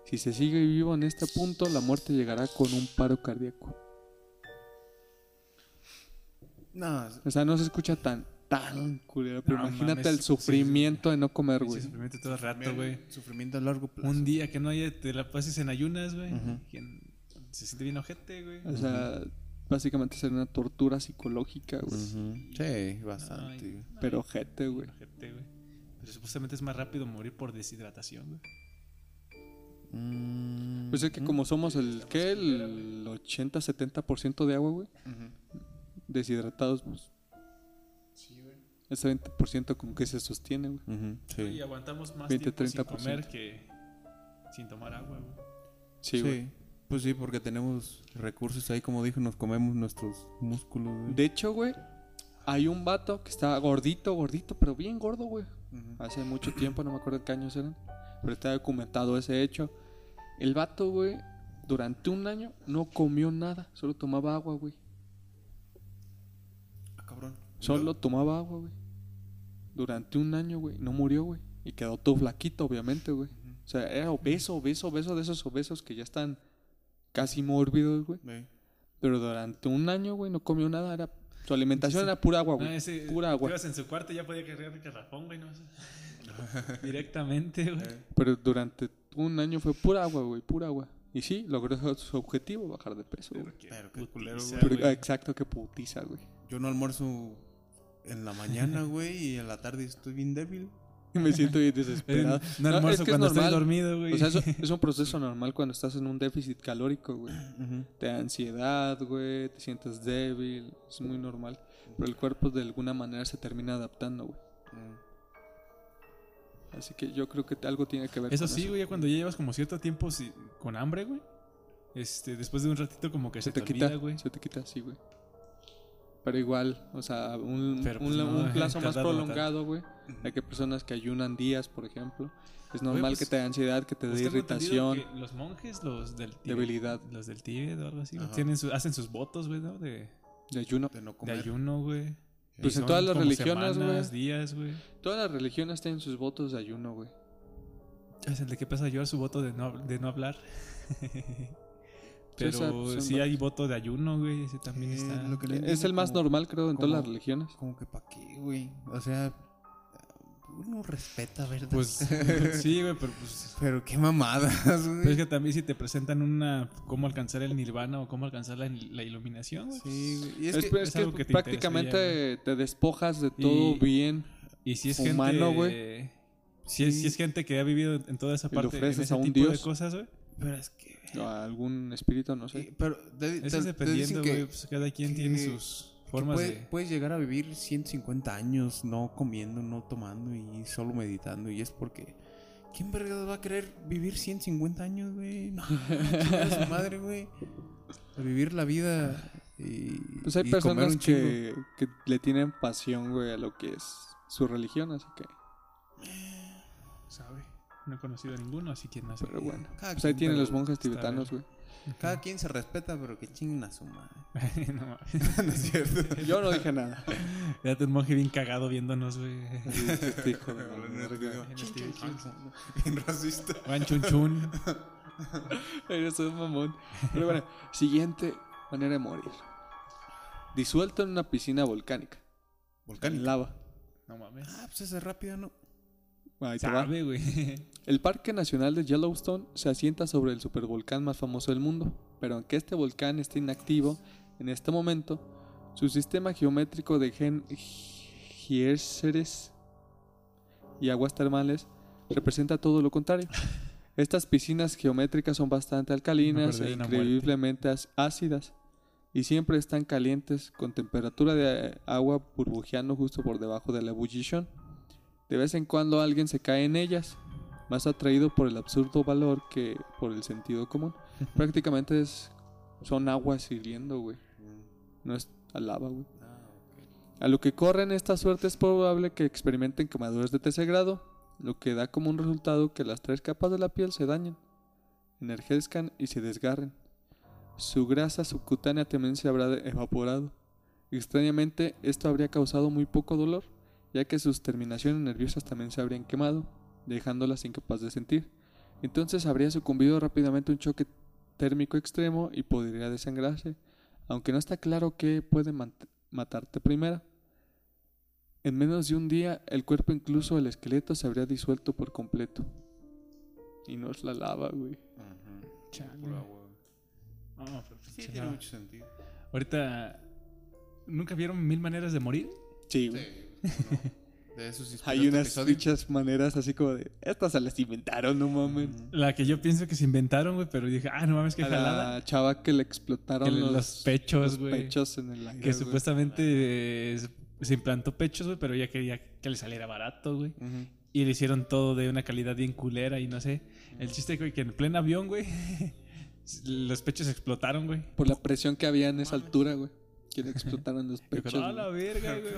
Si se sigue vivo en este punto, la muerte llegará con un paro cardíaco. No, O sea, no se escucha tan, tan culero, pero No imagínate mames, el sí, sufrimiento de no comer, güey. sufrimiento todo el rato, güey. Sufrimiento a largo plazo. Un día que no haya, te la pases en ayunas, güey. ¿Quién se siente bien ojete, güey? O sea, básicamente sería una tortura psicológica, güey. Sí, bastante. Ay. Pero ojete, güey. Ojete, güey. Pero supuestamente es más rápido morir por deshidratación, güey. Mm, Pues es que como somos el, ¿qué? El 80-70% de agua, güey. Deshidratados, pues. Ese 20% con que se sostiene, güey. Ujú, Y Sí. aguantamos más 20, tiempo sin 30%. comer que sin tomar agua, güey. Sí, Sí, güey. Pues sí, porque tenemos recursos ahí, como dijo, nos comemos nuestros músculos. güey. De hecho, güey, hay un vato que está gordito, gordito, pero bien gordo, güey. Hace mucho tiempo, no me acuerdo qué años eran. Pero está documentado ese hecho. El vato, güey, durante un año no comió nada. Solo tomaba agua, güey. Ah, cabrón. Solo tomaba agua, güey. Durante un año, güey. No murió, güey. Y quedó todo flaquito, obviamente, güey. O sea, era obeso, obeso, obeso de esos obesos que ya están casi mórbidos, güey. Pero durante un año, güey, no comió nada. Era... Su alimentación era pura agua, güey. Ah, ese, pura agua. Ibas en su cuarto ya podía cargar el garrafón, güey. No sé. Directamente, güey. Pero durante un año fue pura agua, güey, pura agua. Y sí, logró su objetivo, bajar de peso, güey. Pero qué culero, putiza, güey. Pero, ah, exacto, qué putiza, güey. Yo no almuerzo en la mañana, güey, y en la tarde estoy bien débil. Me siento bien desesperado. No, No, almuerzo es que es cuando estoy normal. dormido, güey. O sea, eso- es un proceso normal cuando estás en un déficit calórico, güey. Ujú. Te da ansiedad, güey, te sientes débil, es muy normal. Pero el cuerpo de alguna manera se termina adaptando, güey. Mm. Así que yo creo que algo tiene que ver Eso con sí, güey, ya cuando ya llevas como cierto tiempo si- con hambre, güey. Este, después de un ratito como que se, Se te te, quita, güey. se te quita, sí, güey. Pero igual, o sea, un, Pero, un- pues, no, un plazo más prolongado, güey. Hay que personas que ayunan días, por ejemplo. Es normal pues, que te dé ansiedad, que te Pues dé irritación. que Los monjes, los del Tíbet, Debilidad. Los del Tíbet o algo así, tienen su- hacen sus votos, güey, ¿no? De, De ayuno. De no de comer. ayuno, güey. Pues en todas las religiones, güey. días, güey. Todas las religiones tienen sus votos de ayuno, güey. Es el de que pasa a llevar su voto de no, de no hablar. Pero pues, sí hay voto de ayuno, güey. Ese también Eh, está. lo que le Es el más como- normal, creo, en todas las religiones. Como que pa' qué, güey. O sea, uno respeta, ¿verdad? Pues sí, güey, pero pues. Pero qué mamadas, güey. Pero es que también si te presentan una. cómo alcanzar el nirvana o cómo alcanzar la, la iluminación, güey. Sí, güey. Y es, Es, que, es es que algo que te prácticamente te despojas de todo Y- bien. Y si es Humano, gente. güey. Si es, si es gente que ha vivido en toda esa parte en ese a un tipo de cosas, güey. Pero es que... a algún espíritu, no sé. Sí, pero te, te- Eso es dependiendo, güey. Pues cada quien tiene sus formas puede- de. puedes llegar a vivir 150 años no comiendo, no tomando y solo meditando. Y es porque... ¿Quién verga va a querer vivir 150 años, güey? No, a su madre, güey. A vivir la vida y... Pues hay y comer personas que, que le tienen pasión, güey, a lo que es su religión, así que. ¿Sabe? No he conocido a ninguno, así que no sé. Pero bueno. Cada Pues ahí quien, tienen pero los monjes tibetanos, güey. Cada quien se respeta, pero que chinguen a su madre. no mames. no es cierto. Yo no dije nada. Fíjate un monje bien cagado viéndonos, güey. Este hijo de. Bien racista. Juan Chun Chun. Eres un mamón. Pero bueno, siguiente manera de morir. Disuelto en una piscina volcánica. Volcánica. En lava. No mames. Ah, pues ese es rápido, ¿no? Ahí te va. Sabe, güey. El Parque Nacional de Yellowstone se asienta sobre el supervolcán más famoso del mundo, pero aunque este volcán esté inactivo en este momento, su sistema geométrico de gen y aguas termales representa todo lo contrario. Estas piscinas geométricas son bastante alcalinas e increíblemente as- ácidas y siempre están calientes con temperatura de agua burbujeando justo por debajo de la ebullición. De vez en cuando alguien se cae en ellas, más atraído por el absurdo valor que por el sentido común. Prácticamente es, son aguas hirviendo, güey. No es a lava, güey. A lo que corren esta suerte es probable que experimenten quemaduras de tercer grado, lo que da como un resultado que las tres capas de la piel se dañen, enrojezcan y se desgarren. Su grasa subcutánea también se habrá evaporado. Extrañamente, esto habría causado muy poco dolor, ya que sus terminaciones nerviosas también se habrían quemado, dejándolas incapaz de sentir. Entonces habría sucumbido rápidamente a un choque térmico extremo y podría desangrarse, aunque no está claro qué puede matarte primero. En menos de un día, el cuerpo, incluso el esqueleto, se habría disuelto por completo. Y no es la lava, güey. Chale. Pura agua. No, pero Sí, tiene mucho sentido. Ahorita. ¿Nunca vieron Mil Maneras de Morir? Sí, Sí, ¿cómo no? De eso sí Hay unas dichas maneras así como de... Estas se las inventaron, no mames. La que yo pienso que se inventaron, güey, pero dije, ah, no mames, qué A jalada. la chava que le explotaron Que los, los pechos, los güey. pechos en el aire, Que supuestamente eh, se implantó pechos, güey, pero ella quería que le saliera barato, güey. Y le hicieron todo de una calidad bien culera y no sé. El chiste, güey, que en pleno avión, güey, los pechos explotaron, güey. Por la presión que había en esa altura, güey. Que le explotaron los Yo pechos. creo, "Ah, la güey". verga, güey.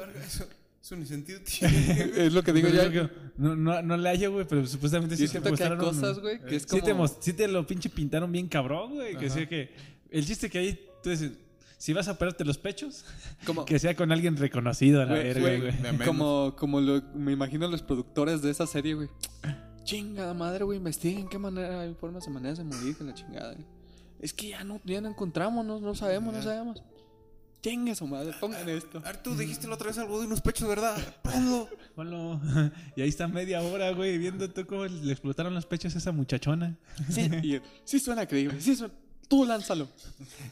Eso, ni sentido tiene. es lo que digo Pero ya. yo que no, no, no le hallo, güey, pero supuestamente sí te siento que hay mostraron- cosas, güey, que es Sí como... te, sí te lo pinche pintaron bien cabrón, güey. Que sea que. El chiste que ahí, tú dices, si vas a operarte los pechos, como- que sea con alguien reconocido a la verga, güey. Como, como lo, me imagino los productores de esa serie, güey. Chingada madre, güey, investiguen qué manera hay formas de maneras de morir que la chingada. güey. Es que ya no, ya no encontramos, no, no sabemos, no sabemos. Chinga su madre, pongan esto. Artu, dijiste la otra vez algo de unos pechos, ¿verdad? Ponlo. Ponlo. Y ahí está media hora, güey, viendo tú cómo le explotaron los pechos a esa muchachona. Sí, y él, sí suena creíble, sí suena. Tú lánzalo.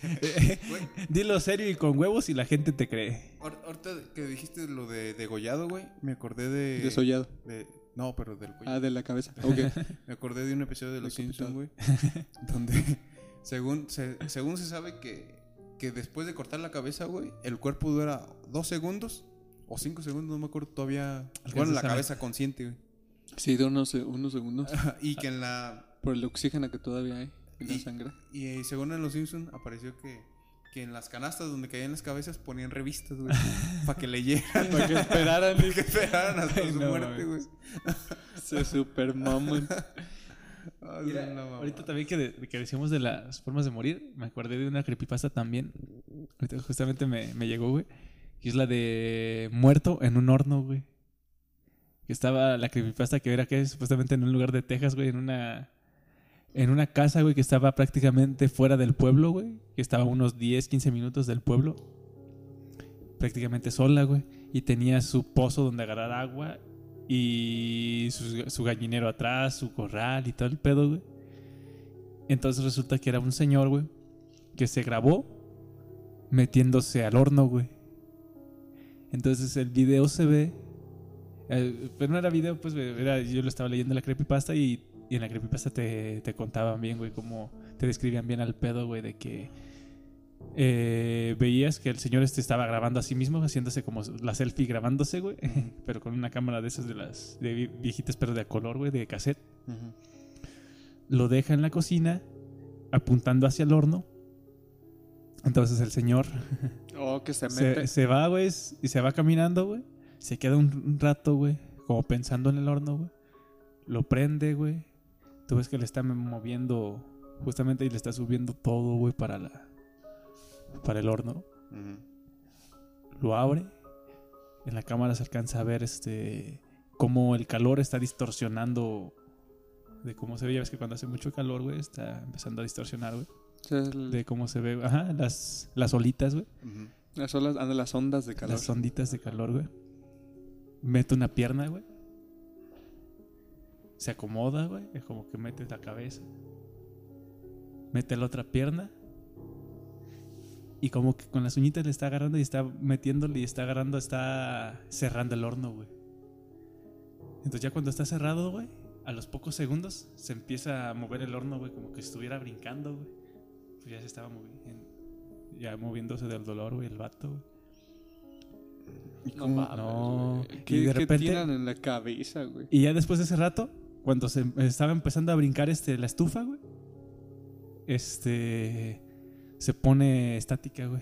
Dilo serio y con huevos y la gente te cree. Ahor- Ahorita que dijiste lo de degollado, güey, me acordé de... Desollado. de- no, pero del cuello. Ah, de la cabeza. Ok. Me acordé de un episodio de Los Decapitado. Simpsons, güey. donde, según se, según se sabe que, que después de cortar la cabeza, güey, el cuerpo dura dos segundos o cinco segundos, no me acuerdo todavía. Bueno, la cabeza consciente, güey. Sí, de unos, unos segundos. y que en la. Por el oxígeno que todavía hay en la Y, sangre. y, eh, según en Los Simpsons apareció que, que en las canastas donde caían las cabezas ponían revistas, güey. para que leyeran. Para que esperaran que esperaran hasta Ay, su no, muerte, güey. se super maman. Ah, Mira, ahorita también que, de- que decíamos de las formas de morir, me acordé de una creepypasta también. Ahorita justamente me, me llegó, güey. Que es la de muerto en un horno, güey. Que estaba la creepypasta que era que supuestamente en un lugar de Texas, güey, en una. en una casa, güey, que estaba prácticamente fuera del pueblo, güey. Que estaba a unos 10, 15 minutos del pueblo. Prácticamente sola, güey. Y tenía su pozo donde agarrar agua. Y su, gallinero atrás, su corral y todo el pedo, güey. Entonces resulta que era un señor, güey, que se grabó metiéndose al horno, güey. Entonces el video se ve. eh, pero no era video, pues era, yo lo estaba leyendo en la creepypasta y, y en la creepypasta te, te contaban bien, güey, cómo te describían bien al pedo, güey, de que eh, veías que el señor este estaba grabando a sí mismo, haciéndose como la selfie grabándose, güey, pero con una cámara de esas de las de vi- viejitas, pero de color, güey, de cassette Ujú. lo deja en la cocina apuntando hacia el horno. Entonces el señor Oh, que se mete. se, se va, güey, y se va caminando, güey. Se queda un, un rato, güey, como pensando en el horno, güey. Lo prende, güey. Tú ves que le está moviendo justamente y le está subiendo todo, güey, para la para el horno. Lo abre. En la cámara se alcanza a ver este cómo el calor está distorsionando de cómo se ve. Ya ves que cuando hace mucho calor, güey, está empezando a distorsionar, güey. El- De cómo se ve, ajá, las, las olitas, güey. Las, olas, anda, las ondas de calor. Las onditas de calor, güey. Mete una pierna, güey. Se acomoda, güey. Es como que mete la cabeza. Mete la otra pierna. Y como que con las uñitas le está agarrando y está metiéndole y está agarrando, está cerrando el horno, güey. Entonces ya cuando está cerrado, güey, a los pocos segundos se empieza a mover el horno, güey, como que estuviera brincando, güey. Pues ya se estaba moviendo, ya moviéndose del dolor, güey, el vato, güey. No mames, No. güey. Y ¿Qué, de qué repente- tiran en la cabeza, güey? Y ya después de ese rato, cuando se estaba empezando a brincar este, la estufa, güey, este se pone estática, güey.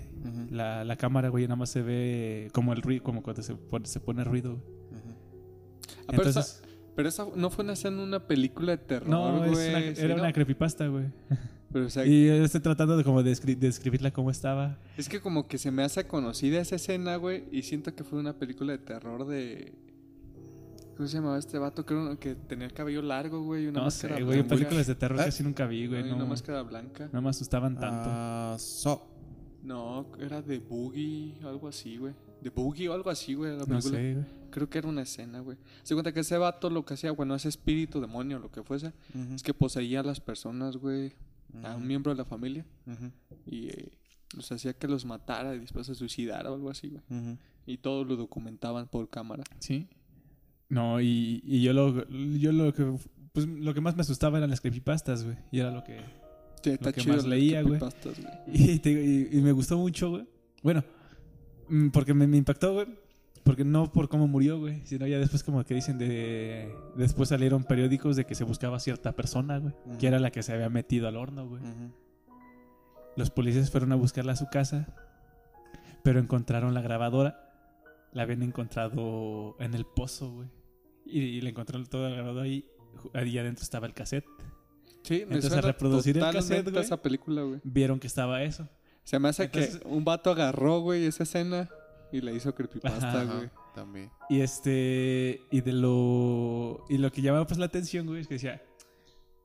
La, la cámara, güey, nada más se ve como el ruido, como cuando se pone, se pone ruido, güey. Ujú. Ah, pero, Entonces, esa, pero esa no fue una escena en una película de terror, no, es güey. una- ¿sí, era no? una creepypasta, güey. Pero, o sea, Y yo estoy tratando de como de descri- de describirla como estaba. es que como que se me hace conocida esa escena, güey. Y siento que fue una película de terror de... ¿Cómo se llamaba este vato? Creo que tenía el cabello largo, güey. y Una No sé, máscara güey, blanca. películas de terror ¿Eh? casi nunca vi, güey. Ay, No, Una máscara blanca. no me asustaban tanto. Ah, so. No, era de Boogie, algo así, güey. De Boogie o algo así, güey. la no película. sé, güey. Creo que era una escena, güey. Se cuenta que ese vato lo que hacía, bueno, ese espíritu, demonio, lo que fuese, es que poseía a las personas, güey, a un miembro de la familia Ujú. y eh, los hacía que los matara y después se suicidara o algo así, güey. Y todo lo documentaban por cámara. Sí. No, y, y yo lo yo lo que pues lo que más me asustaba eran las creepypastas, güey. Y era lo que Sí, está que más leía, güey. y, y- y me gustó mucho, güey. Bueno, mm, porque me, me impactó, güey. Porque no por cómo murió, güey, sino ya después como que dicen de después salieron periódicos de que se buscaba cierta persona, güey, que era la que se había metido al horno, güey. Los policías fueron a buscarla a su casa, pero encontraron la grabadora. La habían encontrado en el pozo, güey. Y, y la encontraron toda la grabadora ahí. Ahí adentro estaba el cassette. Sí, me Entonces, suena a reproducir el cassette, güey. esa película, güey. Vieron que estaba eso. Se me hace Entonces- que un vato agarró, güey, esa escena y le hizo creepypasta, Ajá. güey. También. Y este. Y de lo. Y lo que llamaba pues la atención, güey, es que decía.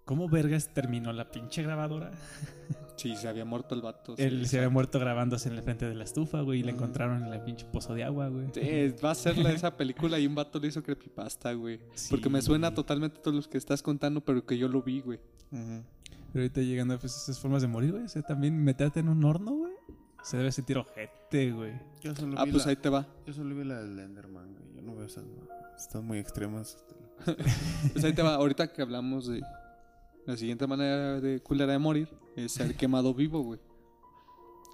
¿Cómo vergas terminó la pinche grabadora? Sí, se había muerto el vato. sí, Él se había muerto grabándose en el frente de la estufa, güey, y Ujú. encontraron en el pinche pozo de agua, güey. Sí, va a ser la, esa película y un vato le hizo creepypasta, güey. Porque me suena totalmente todos los que estás contando, pero que yo lo vi, güey. Pero ahorita llegando pues esas formas de morir, güey. O sea, también meterte en un horno, güey. Se debe sentir ojete, güey. Yo solo Ah, vi pues la- ahí te va. Yo solo vi la del Enderman, güey. Yo no veo esas. Están muy extremas. Pues ahí te va. Ahorita que hablamos de la siguiente manera de culera de morir, es ser quemado vivo, güey.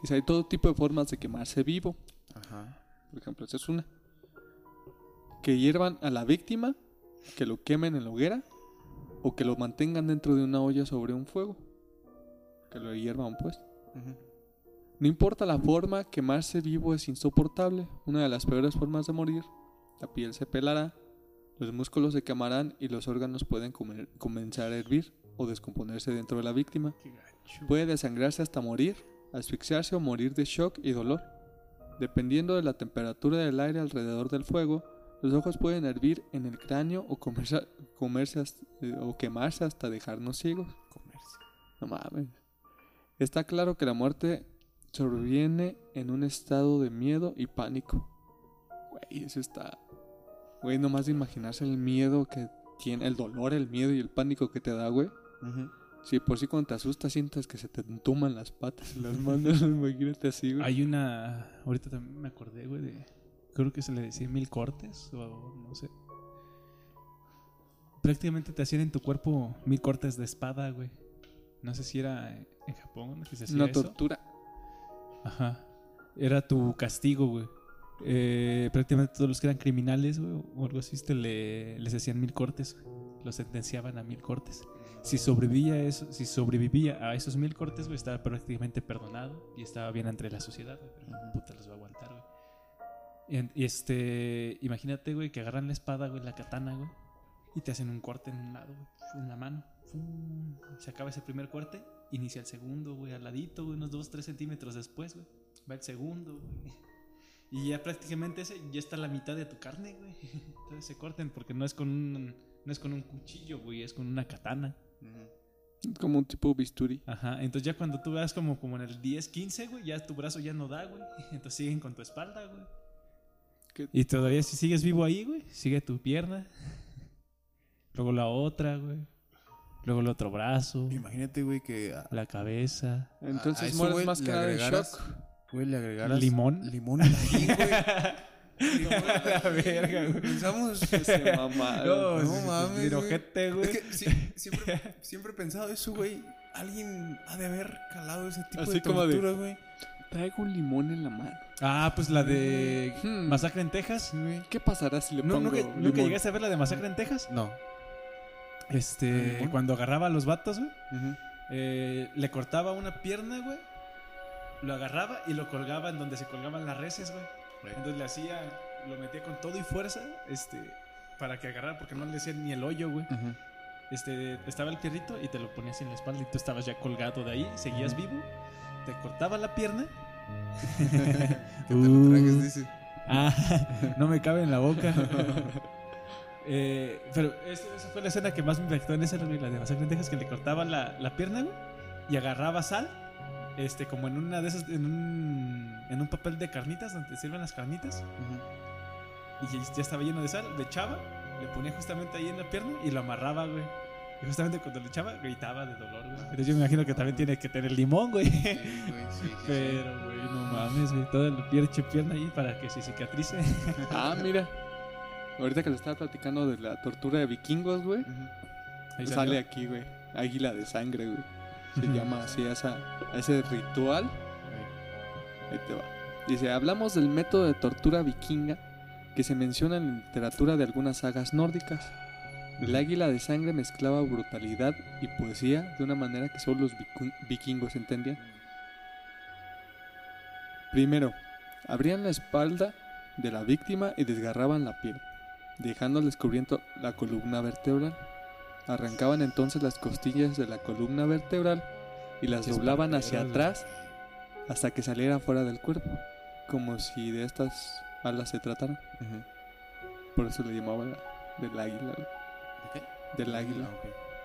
Y hay todo tipo de formas de quemarse vivo. Ajá. Por ejemplo, esa es una. Que hiervan a la víctima, que lo quemen en la hoguera, o que lo mantengan dentro de una olla sobre un fuego. Que lo hiervan, pues. Ujú. No importa la forma, quemarse vivo es insoportable. Una de las peores formas de morir. La piel se pelará, los músculos se quemarán y los órganos pueden comer- comenzar a hervir o descomponerse dentro de la víctima. Puede desangrarse hasta morir, asfixiarse o morir de shock y dolor. Dependiendo de la temperatura del aire alrededor del fuego, los ojos pueden hervir en el cráneo o comerse, comerse hasta- eh, o quemarse hasta dejarnos ciegos. Comerse. No mames. Está claro que la muerte sobreviene en un estado de miedo y pánico. Güey, eso está. Güey, nomás de imaginarse el miedo que tiene, el dolor, el miedo y el pánico que te da, güey. Ujú. Si por sí cuando te asustas sientes que se te entuman las patas y las manos, imagínate así, güey. Hay una. Ahorita también me acordé, güey, de. Creo que se le decía mil cortes, o no sé. Prácticamente te hacían en tu cuerpo mil cortes de espada, güey. No sé si era en Japón que se hacía Una eso. tortura. Ajá. Era tu castigo, güey. Eh, prácticamente todos los que eran criminales, güey, o algo así, este, le- les hacían mil cortes. güey. Los sentenciaban a mil cortes. Si sobrevivía a eso, si sobrevivía a esos mil cortes, güey, estaba prácticamente perdonado y estaba bien entre la sociedad, güey. Pero puta los va a aguantar, güey. Y, este, imagínate, güey, que agarran la espada, güey, la katana, güey, y te hacen un corte en un lado, güey, en la mano. Fum. Se acaba ese primer corte, inicia el segundo, güey, al ladito, güey, unos 2, 3 centímetros después, güey. Va el segundo, güey. Y ya prácticamente ese ya está la mitad de tu carne, güey. Entonces se corten porque no es con un, no es con un cuchillo, güey, es con una katana. Como un tipo bisturi. Ajá, entonces ya cuando tú veas como, como en el 10, 15, güey, ya tu brazo ya no da, güey. Entonces siguen con tu espalda, güey. ¿Qué? Y todavía si sigues vivo ahí, güey, sigue tu pierna. Luego la otra, güey. Luego el otro brazo. Imagínate, güey, que a, La cabeza. Entonces mueres güey, más que le nada en shock. Güey, le agregaras ¿Limón? Limón ahí, güey. la verga, güey. Pensamos. Se mamaron. No mames, Mira, güey. Es que sí, siempre, siempre he pensado eso, güey. Alguien ha de haber calado ese tipo Así de tortura, güey. Traigo un limón en la mano. Ah, pues la de Hmm. Masacre en Texas. ¿Qué pasará si le ¿No, pongo nunca, limón? nunca llegaste a ver la de Masacre en Texas? No. Este, ¿Limón? cuando agarraba a los vatos, güey. Eh, le cortaba una pierna, güey. Lo agarraba y lo colgaba en donde se colgaban las reses, güey. Entonces le hacía, lo metía con todo y fuerza, este, para que agarrara, porque no le hacía ni el hoyo, güey. Este, estaba el fierrito y te lo ponías en la espalda y tú estabas ya colgado de ahí, seguías vivo, te cortaba la pierna. Que te lo Uh. tragues, dice. Ah, no me cabe en la boca. Eh, pero esa, esa fue la escena que más me impactó en esa, la de Texas, que le cortaba la, la pierna, güey, y agarraba sal, este, como en una de esas, en un, en un papel de carnitas, donde te sirven las carnitas, y ya, ya estaba lleno de sal, le echaba, le ponía justamente ahí en la pierna y lo amarraba, güey. Y justamente cuando le echaba, gritaba de dolor, güey. Entonces yo me imagino que también tiene que tener limón, güey. Sí, güey, sí, sí, sí. Pero, güey, no mames, güey. Toda la pinche pierna ahí para que se cicatrice. Ah, mira. Ahorita que le estaba platicando de la tortura de vikingos, güey. Sale aquí, güey. Águila de sangre, güey. Se llama así a esa, a ese ritual. Ahí te va. Dice, hablamos del método de tortura vikinga que se menciona en la literatura de algunas sagas nórdicas. El águila de sangre mezclaba brutalidad y poesía de una manera que solo los vikingos entendían. Primero, abrían la espalda de la víctima y desgarraban la piel, dejando al descubrimiento la columna vertebral. Arrancaban entonces las costillas de la columna vertebral y las doblaban hacia atrás hasta que saliera fuera del cuerpo, como si de estas alas se tratara. Ujú. Por eso le llamaba la, del águila. ¿De qué? del águila,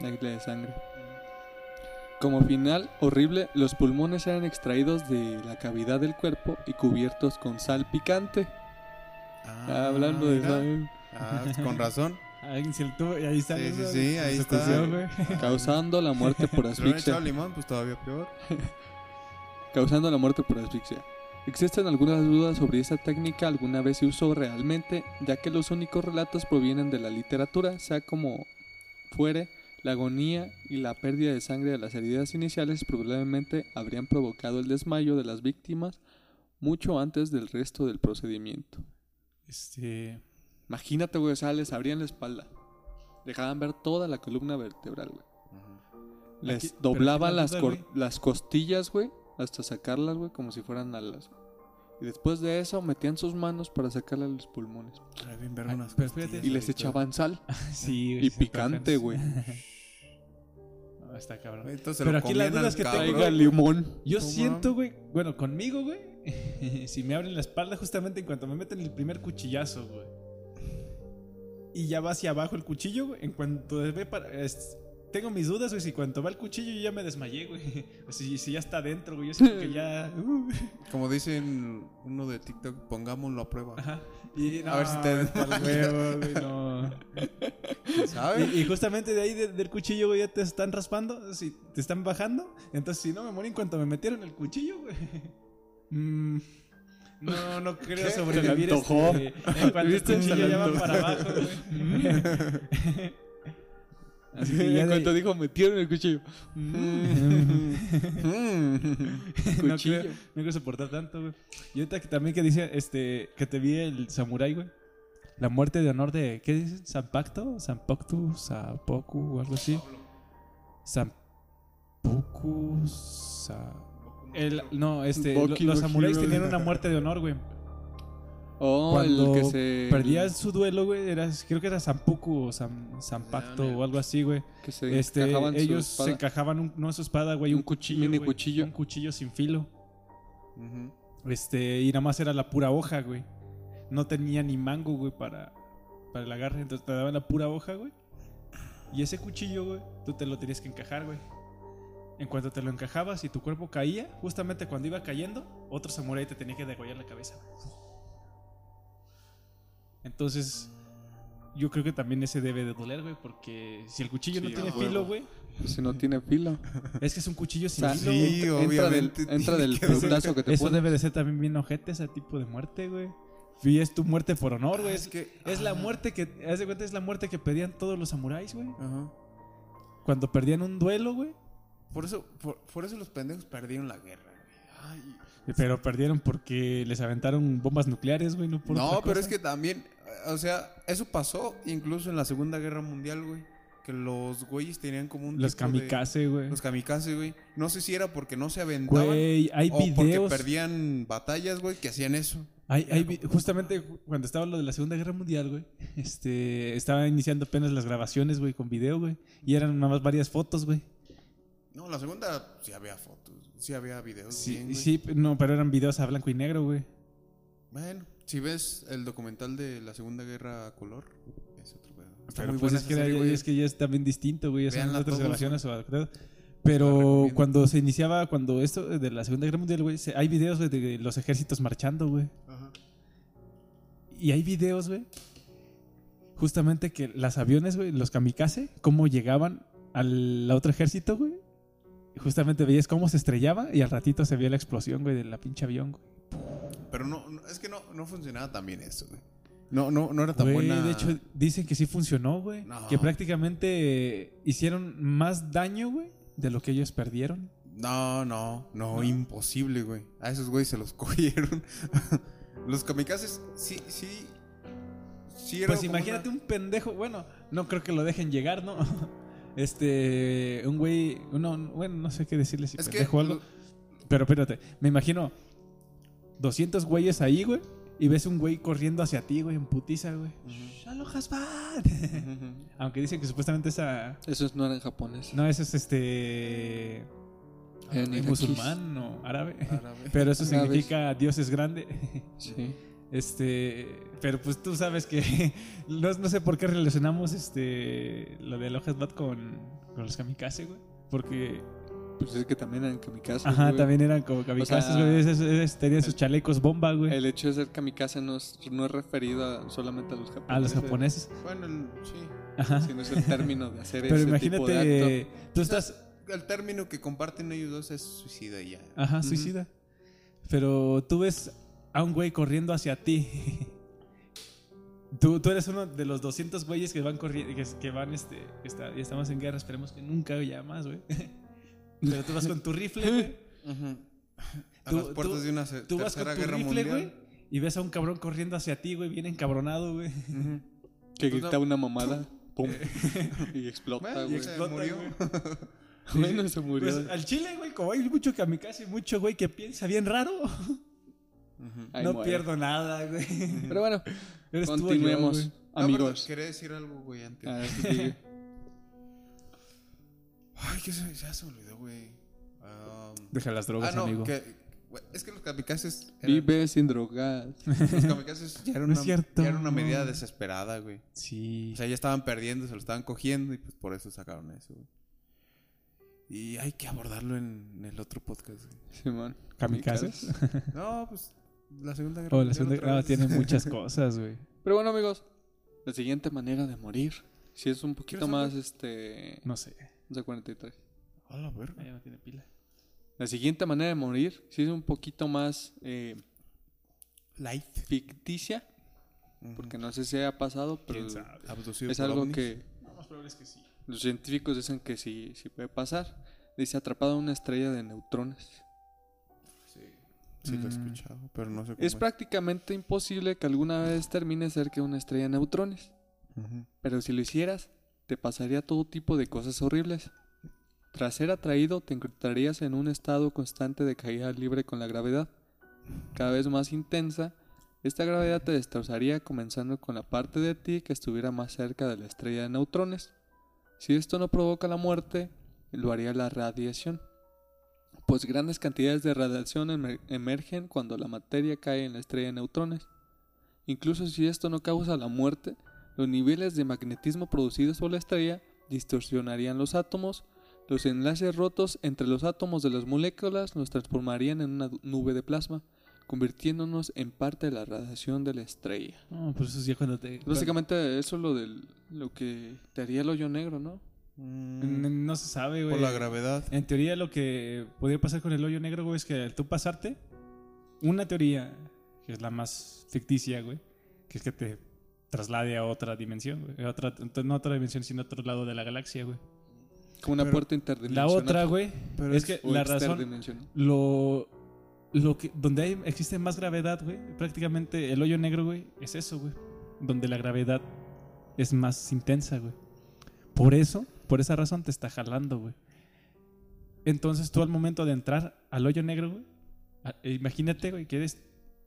Ah, águila de sangre. Como final horrible, los pulmones eran extraídos de la cavidad del cuerpo y cubiertos con sal picante. Ah, Hablando de sal, Ah, con razón. Alguien se lo tuvo y ahí está. Sí, sí, sí, ahí está. causando la muerte por Si asfixia. limón, pues todavía peor. causando la muerte por asfixia. Existen algunas dudas sobre esta técnica alguna vez se usó realmente, ya que los únicos relatos provienen de la literatura, sea como fuere, la agonía y la pérdida de sangre de las heridas iniciales probablemente habrían provocado el desmayo de las víctimas mucho antes del resto del procedimiento. Este. Imagínate, güey, o sea, les abrían la espalda, dejaban ver toda la columna vertebral, güey. Les Aquí- pero doblaban aquí la las, duda, cor- güey. las costillas, güey, hasta sacarlas, güey, como si fueran alas. güey. Y después de eso metían sus manos para sacarle los pulmones. Bien Ay, unas pero costillas fíjate- Y les ahorita. echaban sal Sí, y picante, güey. No, está cabrón. Entonces Pero aquí la duda es que cabrón. Traiga limón. Yo siento, güey. Bueno, conmigo, güey. si me abren la espalda justamente en cuanto me meten el primer cuchillazo, güey. Y ya va hacia abajo el cuchillo, güey. En cuanto ve para. es- tengo mis dudas, güey. Si cuando va el cuchillo yo ya me desmayé, güey. O si, si ya está dentro, güey. Yo siento que ya. uh. Como dicen uno de TikTok, pongámoslo a prueba. Ajá. Y, A ver si te- güey, no. ¿Sabes? Y, y justamente de ahí de- del cuchillo, güey, ya te están raspando, si te están bajando. Entonces, si no me morí en cuanto me metieron el cuchillo, güey. Mm, no, no creo ¿Qué? sobrevivir. Te antojó. este, en cuanto el ¿Viste? cuchillo Se le ya va para abajo, güey. Así que ya en de- cuanto dijo, metieron el cuchillo. no, Cuchillo. creo, no creo soportar tanto, güey. Y ahorita que también que dice, este, que te vi el samurái, güey. La muerte de honor de, ¿qué dicen? ¿San Pacto? ¿San Pactu? ¿Sapoku? O algo así. San Poku. Sa... El, no, este, los no samuráis tenían una muerte de honor, güey. Oh, Cuando el que se. perdían su duelo, güey, era, creo que era San Poku o San, San Pacto o algo así, güey. Que se Este, encajaban su ellos espada. se encajaban un, no su espada, güey, un, Un cuchillo, mini güey, cuchillo. un cuchillo sin filo. Este, y nada más era la pura hoja, güey. No tenía ni mango, güey, para, para el agarre. Entonces te daban la pura hoja, güey. Y ese cuchillo, güey, tú te lo tenías que encajar, güey. En cuanto te lo encajabas y tu cuerpo caía, justamente cuando iba cayendo, otro samurái te tenía que degollar la cabeza. güey. Entonces, yo creo que también ese debe de doler, güey, porque si el cuchillo no tiene huevo. filo, güey, Si no tiene filo. es que es un cuchillo O sin sea, filo, sí, güey. entra del, obviamente entra del putazo que te Eso pone. debe de ser también bien ojete, ese tipo de muerte, güey. Y es tu muerte por honor, güey. Ah, es que- Es la muerte que, haz de cuenta, es la muerte que pedían todos los samuráis, güey. Ajá. Cuando perdían un duelo, güey. Por eso, por, por eso los pendejos perdieron la guerra. Ay. Pero perdieron porque les aventaron bombas nucleares, güey, no por No, otra pero cosa. es que también, o sea, eso pasó incluso en la Segunda Guerra Mundial, güey. Que los güeyes tenían como un Los tipo de- kamikaze, güey. Los kamikaze, güey. No sé si era porque no se aventaban Güey, hay o porque perdían batallas, güey, que hacían eso. Hay, hay justamente ju- cuando estaba lo de la Segunda Guerra Mundial, güey, este, estaba iniciando apenas las grabaciones, güey, con video, güey. Y eran nada más varias fotos, güey. No, la segunda sí había fotos, sí había videos. Sí, bien, sí, no, pero eran videos a blanco y negro, güey. Bueno, si ves el documental de la Segunda Guerra a color, es otro pedo. Está Pero muy pues buena es que, güey. es que ya es también distinto, güey. ya Son otras todos, grabaciones o Pero cuando se iniciaba, cuando esto de la Segunda Guerra Mundial, güey, hay videos güey, de los ejércitos marchando, güey. Ajá. Y hay videos, güey, justamente que los aviones, güey, los kamikaze, cómo llegaban al otro ejército, güey. Justamente veías cómo se estrellaba y al ratito se veía la explosión, güey, de la pinche avión, güey. Pero no, no- es que no, no funcionaba tan bien eso, güey. No, no, no era tan Güey, buena. de hecho, dicen que sí funcionó, güey. No. Que prácticamente hicieron más daño, güey, de lo que ellos perdieron. No, no, no, imposible, güey. A esos güeyes se los cogieron. los kamikazes, sí, sí. Sí, era Pues imagínate una- un pendejo, bueno, no creo que lo dejen llegar, ¿no? Este, un güey, uno, bueno, no sé qué decirle si Es que. o algo. Pero espérate, me imagino 200 güeyes ahí, güey, y ves un güey corriendo hacia ti, güey, en putiza, güey. ¡Aloha, Hasban! Aunque dicen que supuestamente esa... Esos no eran japoneses. No, eso es este... Iraquíes. musulmán o árabe. Árabe. Pero eso Árabes. significa Dios es grande. Sí. Este, pero pues tú sabes que no, no sé por qué relacionamos este lo de Aloha Bat con, con los kamikaze, güey. Porque, Pues es que también eran kamikaze. ajá, güey. también eran como kamikazes, sea, güey. Esos tenían sus chalecos bomba, güey. El hecho de ser kamikaze no es, no es referido a- solamente a los japoneses. A los japoneses. Bueno, el- sí. Ajá. Sino es el término de hacer Pero ese tipo de imagínate, acto. tú estás, El término que comparten ellos dos es suicida ya. ajá, suicida. Pero tú ves a un güey corriendo hacia ti. Tú, tú eres uno de los 200 güeyes que van corriendo, que, que van, este, que está, ya estamos en guerra, esperemos que nunca haya más, güey. Pero tú vas con tu rifle, güey. Ujú. A Tú- las puertas tú- de una se- Tú vas con tercera tu guerra rifle, güey, mundial. y ves a un cabrón corriendo hacia ti, güey, bien encabronado, güey. Que grita una mamada. Pum. y explota, Bueno, güey. y se explota, murió. Bueno, se murió. Pues al chile, güey, como hay mucho kamikaze, mucho güey que piensa bien raro, No muere. pierdo nada, güey. Pero bueno, Eres tú o yo, continuemos. No, amigos. quería decir algo, güey, antes. Sí. Ay, que se, ya se me olvidó, güey. Um, Deja las drogas, ah, no, amigo. que, es que los kamikazes. eran- Vive sin drogas. Los kamikazes ya era No una, es cierto. ya era una medida desesperada, güey. Sí. O sea, ya estaban perdiendo, se lo estaban cogiendo y pues por eso sacaron eso, güey. Y hay que abordarlo en el otro podcast. güey. Simón. ¿Kamikazes? No, pues la Segunda Guerra O la segunda... vez. tiene muchas cosas, güey. Pero bueno, amigos, la siguiente manera de morir, si es un poquito ¿Quieres más, este, No sé. 11.43. A la verga. Ya no tiene pila. La siguiente manera de morir, si es un poquito más eh, Light. ficticia, porque no sé si haya pasado, pero ¿Quién sabe? Abducido es por algo ovnis. que Lo más probable es que sí. los científicos dicen que sí, sí puede pasar. Dice atrapado en una estrella de neutrones. Sí, lo he Mm. escuchado, pero no sé cómo Es prácticamente imposible que alguna vez termine cerca de una estrella de neutrones. Pero si lo hicieras, te pasaría todo tipo de cosas horribles. Tras ser atraído, te encontrarías en un estado constante de caída libre con la gravedad. Cada vez más intensa, esta gravedad te destrozaría comenzando con la parte de ti que estuviera más cerca de la estrella de neutrones. Si esto no provoca la muerte, lo haría la radiación. Pues grandes cantidades de radiación emer- emergen cuando la materia cae en la estrella de neutrones. Incluso si esto no causa la muerte, los niveles de magnetismo producidos por la estrella distorsionarían los átomos, los enlaces rotos entre los átomos de las moléculas nos transformarían en una nube de plasma, convirtiéndonos en parte de la radiación de la estrella. No, pues eso es ya cuando te... Básicamente eso es lo, del, lo que te haría el hoyo negro, ¿no? Mm, No se sabe, güey. por la gravedad. En teoría lo que podría pasar con el hoyo negro, güey, es que al tú pasarte, una teoría, que es la más ficticia, güey, que es que te traslade a otra dimensión, güey. A Otra, no a otra dimensión, sino a otro lado de la galaxia, güey. Como una Pero puerta La interdimensional. otra, güey, Pero es es- que la razón, lo, lo que, donde hay, existe más gravedad, güey, prácticamente el hoyo negro, güey, es eso, güey. Donde la gravedad es más intensa, güey. Por eso, por esa razón te está jalando, güey. Entonces tú al momento de entrar al hoyo negro, güey, imagínate, güey, que eres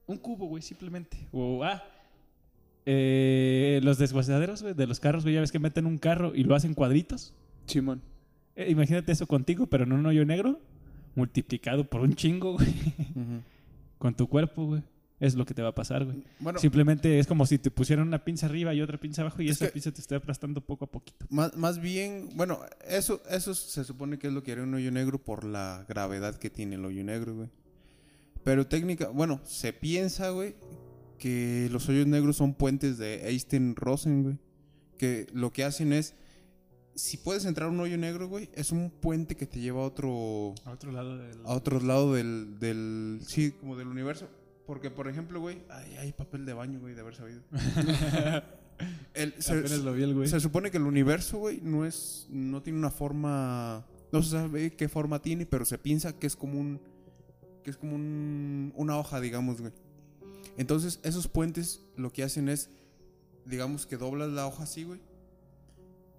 un cubo, güey, simplemente. O, ah, eh, los desguazaderos, güey, de los carros, güey, ya ves que meten un carro y lo hacen cuadritos. Simón. Eh, imagínate eso contigo, pero en un hoyo negro, multiplicado por un chingo, güey. Con tu cuerpo, güey. Es lo que te va a pasar, güey. Bueno, Simplemente es como si te pusieran una pinza arriba y otra pinza abajo y Es esa pinza te está aplastando poco a poquito. más, más bien, bueno, eso, eso se supone que es lo que haría un hoyo negro por la gravedad que tiene el hoyo negro, güey. Pero técnica, bueno, se piensa, güey, que los hoyos negros son puentes de Einstein-Rosen, güey. Que lo que hacen es, si puedes entrar a un hoyo negro, güey, es un puente que te lleva a otro, A otro lado del... a otro lado del, del, sí, como del universo. Porque, por ejemplo, güey, ay, hay papel de baño, güey, de haber sabido. El- se, Apenas lo vi el güey. se supone que el universo, güey, no es, no tiene una forma, no se sabe qué forma tiene, pero se piensa que es como un, que es como un, una hoja, digamos, güey. Entonces, esos puentes lo que hacen es, digamos que doblas la hoja así, güey,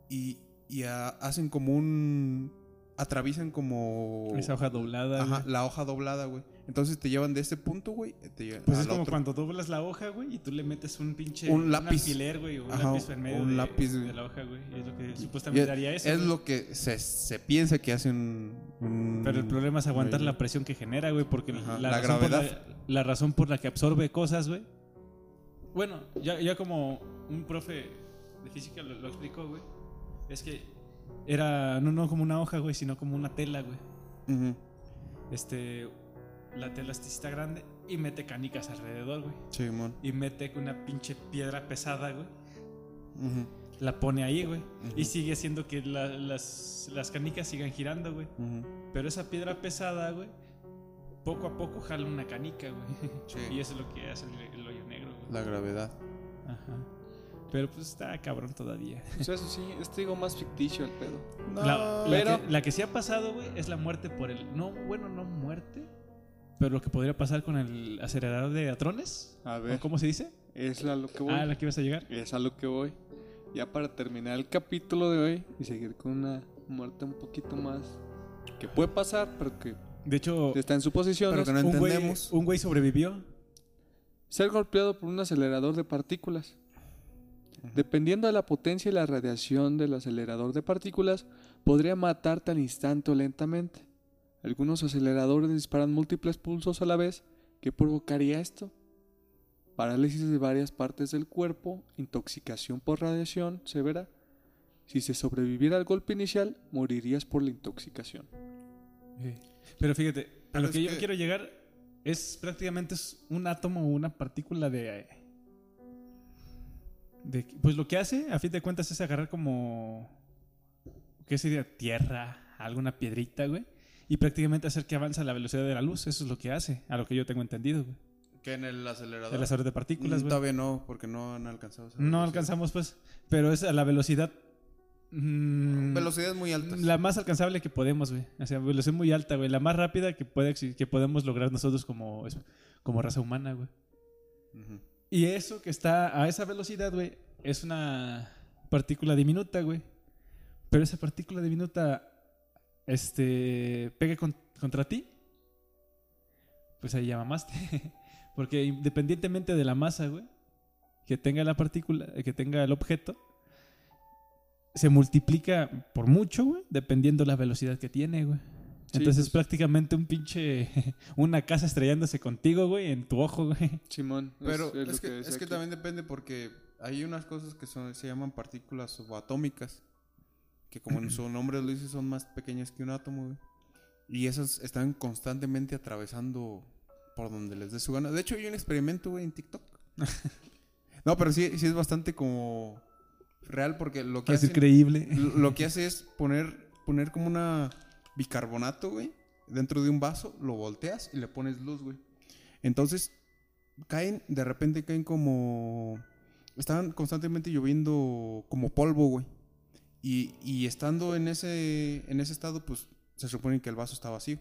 y, y a- hacen como un, atraviesan como... Esa hoja doblada. Ajá, güey. la hoja doblada, güey. Entonces te llevan de este punto, güey. te Pues es como otro. cuando doblas la hoja, güey, y tú le metes un pinche... Un lápiz. alfiler, güey, o un Ajá, lápiz en medio un de, lápiz, de la hoja, güey. Y es lo que Y supuestamente es, haría eso. es güey. lo que se, se piensa que hacen un... Pero el problema es aguantar un- la presión que genera, güey, porque Ajá, la, la razón por gravedad. la, la razón por la que absorbe cosas, güey. Bueno, ya, ya como un profe de física lo, lo explicó, güey, es que era no, no como una hoja, güey, sino como una tela, güey. Este, la tela está grande y mete canicas alrededor, güey. Simón. Y mete una pinche piedra pesada, güey. La pone ahí, güey. Y sigue haciendo que la- las, las canicas sigan girando, güey. Pero esa piedra pesada, güey, poco a poco jala una canica, güey. Sí. Y eso es lo que hace el, el hoyo negro, güey. La gravedad. Ajá. Pero pues está cabrón todavía. O sea, eso sí, es digo más ficticio el pedo. la, la pero- que, la que sí ha pasado, güey, es la muerte por el. No, bueno, no muerte. Pero lo que podría pasar con el acelerador de atrones. A ¿o ver, ¿Cómo se dice? es a lo que voy. Ah, la que ibas a llegar. Es a lo que voy. Ya para terminar el capítulo de hoy y seguir con una muerte un poquito más que puede pasar, pero que De hecho, está en suposiciones. Pero que no un güey, entendemos. un güey sobrevivió. Ser golpeado por un acelerador de partículas. Dependiendo de la potencia y la radiación del acelerador de partículas, podría matarte al instante o lentamente. Algunos aceleradores disparan múltiples pulsos a la vez. ¿Qué provocaría esto? Parálisis de varias partes del cuerpo, intoxicación por radiación severa, Si se sobreviviera al golpe inicial, morirías por la intoxicación. Pero fíjate, a lo que yo quiero llegar es prácticamente es un átomo o una partícula de, de... Pues lo que hace, a fin de cuentas, es agarrar como... ¿Qué sería? Tierra, alguna piedrita, güey. Y prácticamente hacer que avance a la velocidad de la luz. Eso es lo que hace, a lo que yo tengo entendido, güey. Que en el acelerador. El acelerador de partículas, Mm, güey. Todavía no, porque no han alcanzado. esa No velocidad. alcanzamos, pues. Pero es a la velocidad... mm, Velocidades muy altas. La más alcanzable que podemos, güey. O sea, velocidad muy alta, güey. La más rápida que, puede, que podemos lograr nosotros como, como raza humana, güey. Y eso que está a esa velocidad, güey, es una partícula diminuta, güey. Pero esa partícula diminuta, este, pegue con- contra ti, pues ahí ya mamaste. Porque independientemente de la masa, güey, que tenga la partícula, que tenga el objeto, se multiplica por mucho, güey, dependiendo la velocidad que tiene, güey. Sí, Entonces pues. prácticamente un pinche, una casa estrellándose contigo, güey, en tu ojo, güey. Simón, es- Pero es, es, que, es que también depende porque hay unas cosas que son, se llaman partículas subatómicas. Que como en su nombre lo dice, son más pequeñas que un átomo, güey. Y esas están constantemente atravesando por donde les dé su gana. De hecho, hay un experimento, güey, en TikTok. no, pero sí, sí es bastante como real porque lo que Es hacen- increíble. lo lo que hace es poner, poner como una bicarbonato, güey, dentro de un vaso, lo volteas y le pones luz, güey. Entonces, caen, de repente caen como... Estaban constantemente lloviendo como polvo, güey. Y, y estando en ese, en ese estado, pues se supone que el vaso está vacío.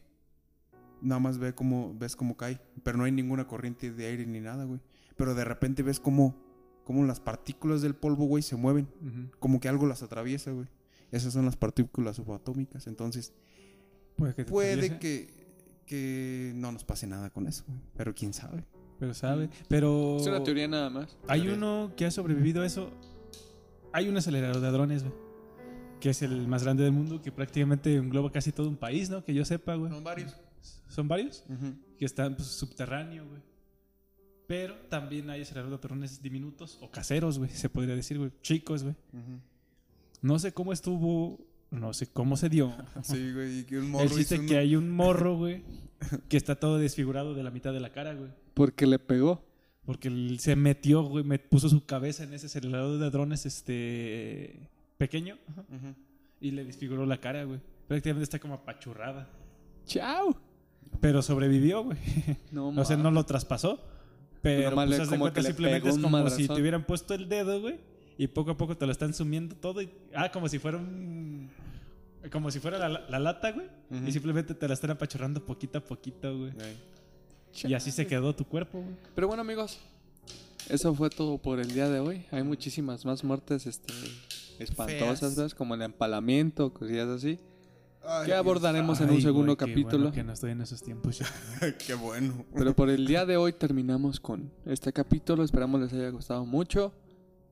Nada más ve cómo, ves cómo cae. Pero no hay ninguna corriente de aire ni nada, güey. Pero de repente ves cómo, cómo las partículas del polvo, güey, se mueven como que algo las atraviesa, güey. Esas son las partículas subatómicas. Entonces, Puede que puede que, que no nos pase nada con eso, güey. Pero quién sabe. Pero sabe. Pero. Es una teoría nada más. Hay Teoría. uno que ha sobrevivido a eso. Hay un acelerador de hadrones, güey. Que es el más grande del mundo, que prácticamente engloba casi todo un país, ¿no? Que yo sepa, güey. varios. ¿Son varios? Que están pues, subterráneo, güey. Pero también hay aceleradores de hadrones diminutos o caseros, güey. Se podría decir, güey. Chicos, güey. No sé cómo estuvo. No sé cómo se dio. Sí, güey. Y que un El morro chiste hizo que hay un morro, güey. Que está todo desfigurado de la mitad de la cara, güey. Porque le pegó. Porque se metió, güey, me puso su cabeza en ese acelerador de drones, este, pequeño, ajá, y le desfiguró la cara, güey. Prácticamente está como apachurrada. ¡Chao! Pero sobrevivió, güey. No, O sea, no lo traspasó. Pero, Nomás pues, como cuenta, que simplemente es como si te hubieran puesto el dedo, güey, y poco a poco te lo están sumiendo todo. Y, ah, como si fuera un... Como si fuera la, la lata, güey. Y simplemente te la están apachurrando poquito a poquito, güey. Y así se quedó tu cuerpo, güey. Pero bueno, amigos, eso fue todo por el día de hoy. Hay muchísimas más muertes este, espantosas. ¿verdad? Como el empalamiento, cosillas así. Ay, Que abordaremos en Ay, un segundo güey, qué capítulo. bueno que no estoy en esos tiempos ya. Dios. Qué bueno. Pero por el día de hoy terminamos con este capítulo. Esperamos les haya gustado mucho.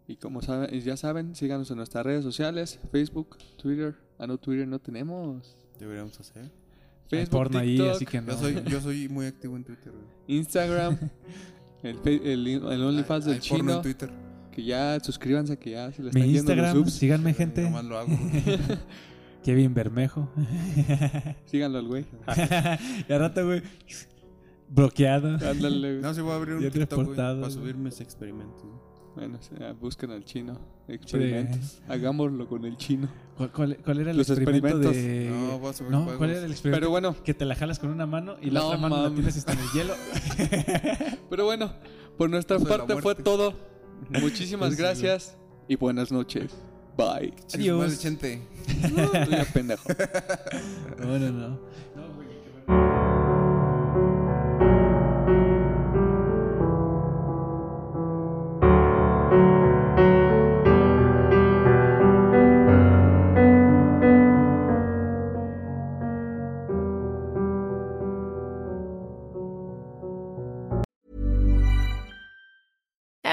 Y como saben, y ya saben, síganos en nuestras redes sociales: Facebook, Twitter. Ah, no, Twitter no tenemos. Deberíamos hacer. Facebook, porno ahí, TikTok, así que no. Yo soy, yo soy muy activo en Twitter. Instagram, el, el, el OnlyFans del hay porno chino. en Twitter. Que ya suscríbanse, que ya se le están Mi yendo los Instagram, subs. síganme, gente. Nomás lo hago. Kevin Bermejo. Síganlo al güey. y al rato, güey. Bloqueado. Ándale, güey. No, se va a abrir un TikTok, güey, reportado, para subir mis experimentos. Bueno, o sea, busquen al chino. Experimentos. Hagámoslo con el chino. ¿Cuál, cuál- cuál era el Los experimento de.? experimentos. No, voy a subir No, juegos. ¿cuál era el experimento? Pero bueno, Que te la jalas con una mano y la No otra mano la mames. tienes hasta en el hielo. pero bueno, por nuestra Eso parte fue todo. Muchísimas gracias y buenas noches. Bye. Adiós. gente. Tú ya pendejo. No, no, no.